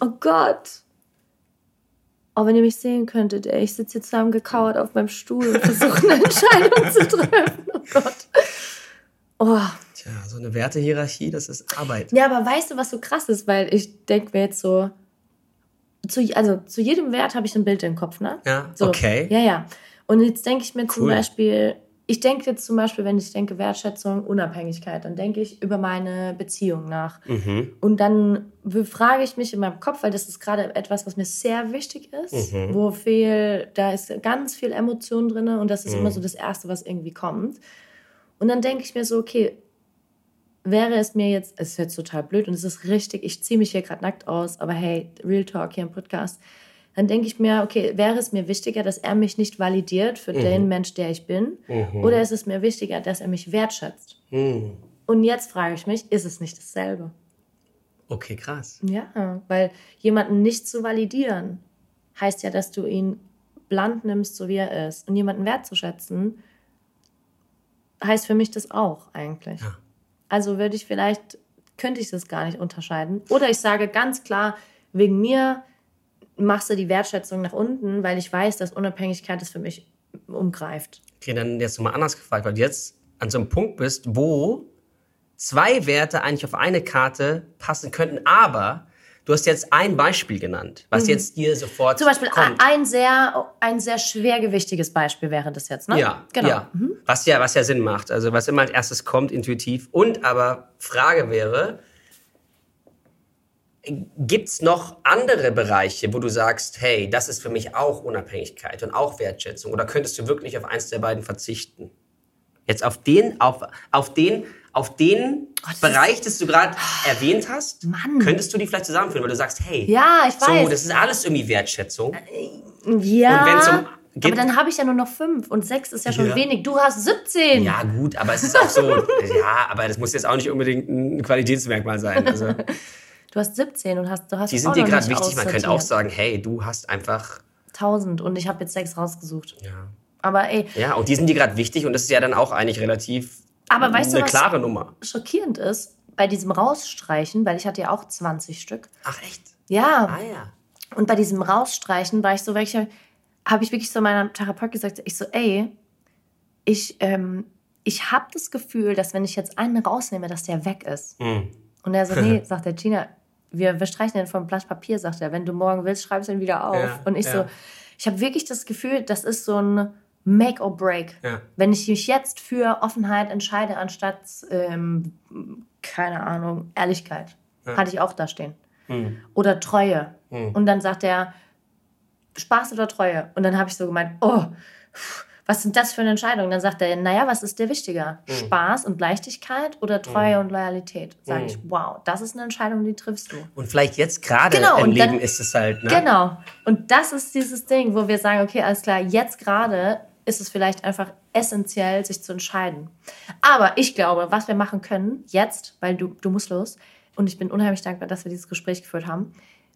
Speaker 2: Oh Gott. Oh, wenn ihr mich sehen könntet, ey, ich sitze jetzt zusammengekauert auf meinem Stuhl und versuche eine Entscheidung zu treffen. Oh Gott. Oh.
Speaker 1: Tja, so eine Wertehierarchie, das ist Arbeit.
Speaker 2: Ja, aber weißt du, was so krass ist? Weil ich denke mir jetzt so, zu, also zu jedem Wert habe ich ein Bild im Kopf, ne?
Speaker 1: Ja,
Speaker 2: So,
Speaker 1: okay.
Speaker 2: Ja, ja. Und jetzt denke ich mir zum
Speaker 1: Cool.
Speaker 2: Beispiel, ich denke jetzt zum Beispiel, wenn ich denke Wertschätzung, Unabhängigkeit, dann denke ich über meine Beziehung nach.
Speaker 1: Mhm.
Speaker 2: Und dann frage ich mich in meinem Kopf, weil das ist gerade etwas, was mir sehr wichtig ist,
Speaker 1: Mhm.
Speaker 2: wo viel, da ist ganz viel Emotion drin und das ist
Speaker 1: Mhm.
Speaker 2: immer so das Erste, was irgendwie kommt. Und dann denke ich mir so, okay, wäre es mir jetzt, es ist jetzt total blöd und es ist richtig, ich ziehe mich hier gerade nackt aus, aber hey, Real Talk hier im Podcast, dann denke ich mir, okay, wäre es mir wichtiger, dass er mich nicht validiert für den Mensch, der ich bin,
Speaker 1: Mhm.
Speaker 2: oder ist es mir wichtiger, dass er mich wertschätzt?
Speaker 1: Mhm.
Speaker 2: Und jetzt frage ich mich, ist es nicht dasselbe?
Speaker 1: Okay, krass.
Speaker 2: Ja, weil jemanden nicht zu validieren, heißt ja, dass du ihn bland nimmst, so wie er ist. Und jemanden wertzuschätzen, heißt für mich das auch eigentlich.
Speaker 1: Ja.
Speaker 2: Also würde ich vielleicht, könnte ich das gar nicht unterscheiden. Oder ich sage ganz klar, wegen mir machst du die Wertschätzung nach unten, weil ich weiß, dass Unabhängigkeit das für mich umgreift.
Speaker 1: Okay, dann jetzt nochmal anders gefragt, weil du jetzt an so einem Punkt bist, wo zwei Werte eigentlich auf eine Karte passen könnten, aber du hast jetzt ein Beispiel genannt, was jetzt dir sofort
Speaker 2: Mhm. Zum Beispiel
Speaker 1: kommt.
Speaker 2: ein sehr, ein sehr schwergewichtiges Beispiel wäre das jetzt, ne?
Speaker 1: Ja,
Speaker 2: genau.
Speaker 1: ja. Was ja, was ja Sinn macht. Also was immer als erstes kommt, intuitiv. Und aber Frage wäre, gibt es noch andere Bereiche, wo du sagst, hey, das ist für mich auch Unabhängigkeit und auch Wertschätzung? Oder könntest du wirklich auf eins der beiden verzichten? Jetzt auf den, auf, auf den, auf den
Speaker 2: Oh, das
Speaker 1: Bereich, das du gerade erwähnt hast,
Speaker 2: Mann.
Speaker 1: könntest du die vielleicht zusammenführen, weil du sagst, hey,
Speaker 2: Ja, ich
Speaker 1: so,
Speaker 2: weiß.
Speaker 1: das ist alles irgendwie Wertschätzung.
Speaker 2: Ja,
Speaker 1: Und wenn's um-
Speaker 2: aber dann habe ich ja nur noch fünf und sechs ist ja schon
Speaker 1: Ja.
Speaker 2: wenig. Du hast 17.
Speaker 1: Ja, gut, aber es ist auch so, *laughs* ja, aber das muss jetzt auch nicht unbedingt ein Qualitätsmerkmal sein. Also, *laughs*
Speaker 2: Du hast 17 und hast, du hast
Speaker 1: die sind dir gerade wichtig. Man könnte auch sagen, hey, du hast einfach,
Speaker 2: 1000 und ich habe jetzt sechs rausgesucht.
Speaker 1: ja.
Speaker 2: Aber ey,
Speaker 1: Ja, und die sind dir gerade wichtig und das ist ja dann auch eigentlich relativ
Speaker 2: Aber weißt du,
Speaker 1: eine
Speaker 2: was-
Speaker 1: klare Nummer.
Speaker 2: schockierend ist, bei diesem Rausstreichen, weil ich hatte ja auch 20 Stück.
Speaker 1: Ach, echt?
Speaker 2: Ja,
Speaker 1: Ah, ja.
Speaker 2: und bei diesem Rausstreichen war ich so, welche, habe ich wirklich so meiner Therapeut gesagt, ich so, ey, ich, ähm, ich habe das Gefühl, dass wenn ich jetzt einen rausnehme, dass der weg ist.
Speaker 1: Hm.
Speaker 2: Und er so, nee, *laughs* sagt der Gina, wir, wir streichen den vom Blatt Papier, sagt er. Wenn du morgen willst, schreibst du ihn wieder auf.
Speaker 1: Ja,
Speaker 2: und ich
Speaker 1: ja.
Speaker 2: so, ich habe wirklich das Gefühl, das ist so ein Make or Break.
Speaker 1: Ja.
Speaker 2: Wenn ich mich jetzt für Offenheit entscheide, anstatt, ähm, keine Ahnung, Ehrlichkeit, hatte ich auch da stehen.
Speaker 1: Hm.
Speaker 2: Oder Treue. Und dann sagt er, Spaß oder Treue? Und dann habe ich so gemeint, oh, pff, was sind das für eine Entscheidung? Dann sagt er, naja, was ist dir wichtiger? Spaß und Leichtigkeit oder Treue und Loyalität? Sage ich, wow, das ist eine Entscheidung, die triffst du.
Speaker 1: Und vielleicht jetzt gerade
Speaker 2: Genau,
Speaker 1: im
Speaker 2: und dann-
Speaker 1: Leben ist es halt, ne?
Speaker 2: Genau. Und das ist dieses Ding, wo wir sagen, okay, alles klar, jetzt gerade ist es vielleicht einfach essentiell, sich zu entscheiden. Aber ich glaube, was wir machen können, jetzt, weil du, du musst los, und ich bin unheimlich dankbar, dass wir dieses Gespräch geführt haben.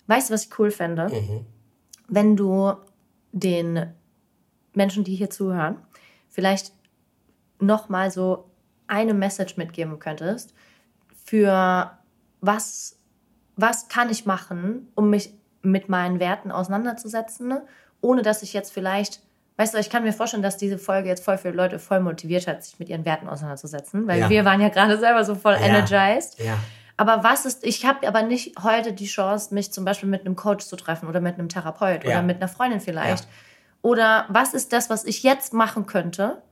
Speaker 2: Weißt du, was ich cool fände? Wenn du den Menschen, die hier zuhören, vielleicht nochmal so eine Message mitgeben könntest für was, was kann ich machen, um mich mit meinen Werten auseinanderzusetzen, ohne dass ich jetzt vielleicht, weißt du, ich kann mir vorstellen, dass diese Folge jetzt voll viele Leute voll motiviert hat, sich mit ihren Werten auseinanderzusetzen, weil
Speaker 1: Ja.
Speaker 2: wir waren ja gerade selber so voll
Speaker 1: Ja.
Speaker 2: energized.
Speaker 1: Ja.
Speaker 2: Aber was ist, ich habe aber nicht heute die Chance, mich zum Beispiel mit einem Coach zu treffen oder mit einem Therapeut
Speaker 1: Ja.
Speaker 2: oder mit einer Freundin vielleicht. Oder was ist das, was ich jetzt machen könnte,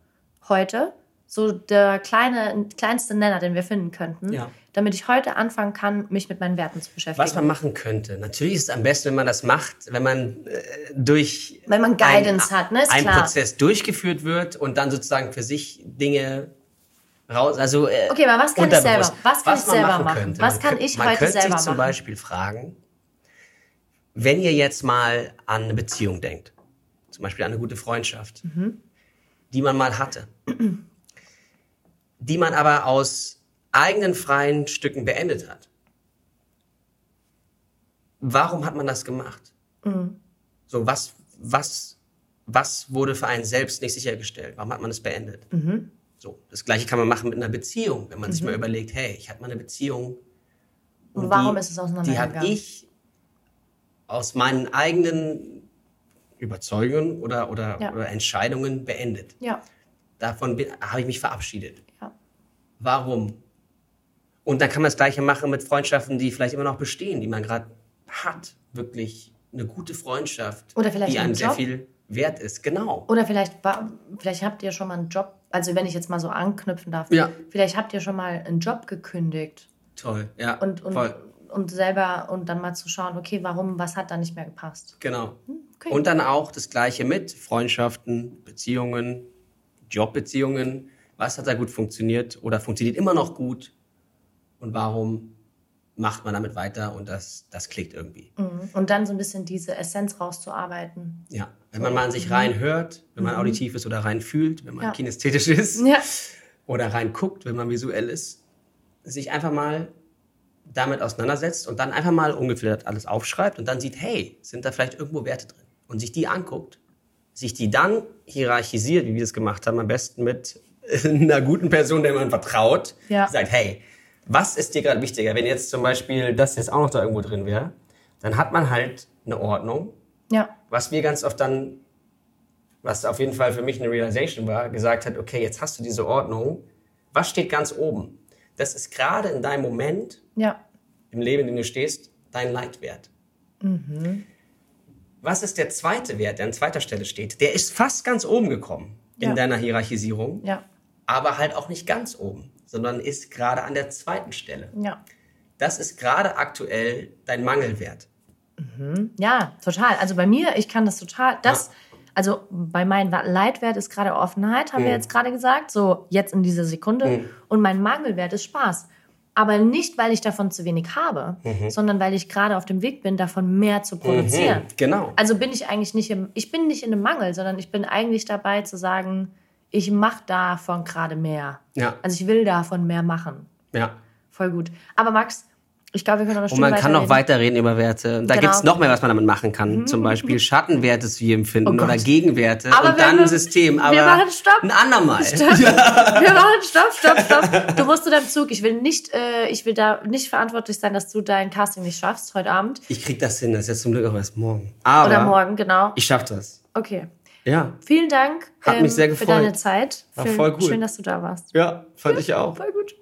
Speaker 2: heute, so der kleine, kleinste Nenner, den wir finden könnten,
Speaker 1: Ja.
Speaker 2: damit ich heute anfangen kann, mich mit meinen Werten zu beschäftigen.
Speaker 1: Was man machen könnte. Natürlich ist es am besten, wenn man das macht, wenn man äh, durch
Speaker 2: Wenn man Guidance
Speaker 1: ein,
Speaker 2: hat, ne, ist
Speaker 1: ein
Speaker 2: klar.
Speaker 1: Prozess durchgeführt wird und dann sozusagen für sich Dinge raus, also äh,
Speaker 2: Okay, aber was kann ich selber? Was kann ich
Speaker 1: man
Speaker 2: selber
Speaker 1: machen? Könnte.
Speaker 2: Was
Speaker 1: Man
Speaker 2: kann ich
Speaker 1: man
Speaker 2: heute
Speaker 1: könnte
Speaker 2: selber
Speaker 1: sich zum? Beispiel fragen, wenn ihr jetzt mal an eine Beziehung denkt, zum Beispiel eine gute Freundschaft,
Speaker 2: Mhm.
Speaker 1: die man mal hatte, die man aber aus eigenen freien Stücken beendet hat. Warum hat man das gemacht?
Speaker 2: Mhm.
Speaker 1: So, was, was, was wurde für einen selbst nicht sichergestellt? Warum hat man es beendet?
Speaker 2: Mhm.
Speaker 1: So, das gleiche kann man machen mit einer Beziehung, wenn man sich mal überlegt, hey, ich hatte mal eine Beziehung.
Speaker 2: Und warum
Speaker 1: die,
Speaker 2: ist es
Speaker 1: Die
Speaker 2: auseinandergegangen?
Speaker 1: habe ich aus meinen eigenen Überzeugungen oder, oder,
Speaker 2: Ja.
Speaker 1: oder Entscheidungen beendet.
Speaker 2: Ja,
Speaker 1: Davon bin- habe ich mich verabschiedet.
Speaker 2: ja.
Speaker 1: Warum? Und dann kann man das Gleiche machen mit Freundschaften, die vielleicht immer noch bestehen, die man gerade hat. Wirklich eine gute Freundschaft,
Speaker 2: Oder vielleicht
Speaker 1: die einem sehr viel wert ist. Genau.
Speaker 2: Oder vielleicht, war, vielleicht habt ihr schon mal einen Job, also wenn ich jetzt mal so anknüpfen darf,
Speaker 1: Ja.
Speaker 2: vielleicht habt ihr schon mal einen Job gekündigt
Speaker 1: Toll. Ja,
Speaker 2: und, und,
Speaker 1: voll.
Speaker 2: Und selber und dann mal zu schauen, okay, warum, was hat da nicht mehr gepasst?
Speaker 1: Genau.
Speaker 2: Okay.
Speaker 1: Und dann auch das Gleiche mit Freundschaften, Beziehungen, Jobbeziehungen. Was hat da gut funktioniert oder funktioniert immer noch gut? Und warum macht man damit weiter und das, das klickt irgendwie?
Speaker 2: Mhm. Und dann so ein bisschen diese Essenz rauszuarbeiten.
Speaker 1: Ja. Wenn man mal an sich rein hört, wenn man auditiv ist oder rein fühlt, wenn man
Speaker 2: Ja.
Speaker 1: kinästhetisch ist
Speaker 2: Ja.
Speaker 1: oder rein guckt, wenn man visuell ist, sich einfach mal damit auseinandersetzt und dann einfach mal ungefiltert alles aufschreibt und dann sieht, hey, sind da vielleicht irgendwo Werte drin? Und sich die anguckt, sich die dann hierarchisiert, wie wir das gemacht haben, am besten mit *laughs* einer guten Person, der man vertraut,
Speaker 2: Ja.
Speaker 1: sagt, hey, was ist dir gerade wichtiger? Wenn jetzt zum Beispiel das jetzt auch noch da irgendwo drin wäre, dann hat man halt eine Ordnung,
Speaker 2: Ja.
Speaker 1: was wir ganz oft dann, was auf jeden Fall für mich eine Realization war, gesagt hat, okay, jetzt hast du diese Ordnung, was steht ganz oben? Das ist gerade in deinem Moment
Speaker 2: Ja.
Speaker 1: im Leben, in dem du stehst, dein Leitwert. Was ist der zweite Wert, der an zweiter Stelle steht? Der ist fast ganz oben gekommen in
Speaker 2: Ja.
Speaker 1: deiner Hierarchisierung,
Speaker 2: Ja.
Speaker 1: aber halt auch nicht ganz oben, sondern ist gerade an der zweiten Stelle.
Speaker 2: Ja.
Speaker 1: Das ist gerade aktuell dein Mangelwert.
Speaker 2: Ja, total. Also bei mir, ich kann das total. Das, also bei meinem Leitwert ist gerade Offenheit, haben wir
Speaker 1: Mhm.
Speaker 2: jetzt gerade gesagt, so jetzt in dieser Sekunde. Und mein Mangelwert ist Spaß. Aber nicht, weil ich davon zu wenig habe,
Speaker 1: Mhm.
Speaker 2: sondern weil ich gerade auf dem Weg bin, davon mehr zu produzieren.
Speaker 1: Genau.
Speaker 2: Also bin ich eigentlich nicht im, ich bin nicht in einem Mangel, sondern ich bin eigentlich dabei zu sagen, ich mache davon gerade mehr.
Speaker 1: Ja.
Speaker 2: Also ich will davon mehr machen.
Speaker 1: Ja.
Speaker 2: Voll gut. Aber Max, ich glaube, wir können noch
Speaker 1: Und man kann noch
Speaker 2: weiterreden.
Speaker 1: über Werte. Und Da
Speaker 2: Genau.
Speaker 1: gibt's noch mehr, was man damit machen kann. Zum Beispiel Schattenwerte wie empfinden
Speaker 2: Oh
Speaker 1: oder Gegenwerte
Speaker 2: Aber
Speaker 1: und dann ein System. Aber
Speaker 2: wir machen Stopp.
Speaker 1: ein andermal.
Speaker 2: Stopp. *laughs* Wir machen Stopp, Stopp, Stopp. Du musst zu deinem Zug. Ich will nicht, äh, ich will da nicht verantwortlich sein, dass du dein Casting nicht schaffst heute Abend.
Speaker 1: Ich krieg das hin. Das ist jetzt zum Glück auch erst morgen. Aber
Speaker 2: Oder morgen, genau.
Speaker 1: ich schaff das.
Speaker 2: Okay.
Speaker 1: Ja.
Speaker 2: Vielen Dank ähm,
Speaker 1: Hat mich sehr
Speaker 2: für
Speaker 1: gefreut.
Speaker 2: deine Zeit.
Speaker 1: War
Speaker 2: Für-
Speaker 1: voll cool.
Speaker 2: Schön, dass du da warst.
Speaker 1: Ja, fand ich *laughs* auch.
Speaker 2: Voll gut.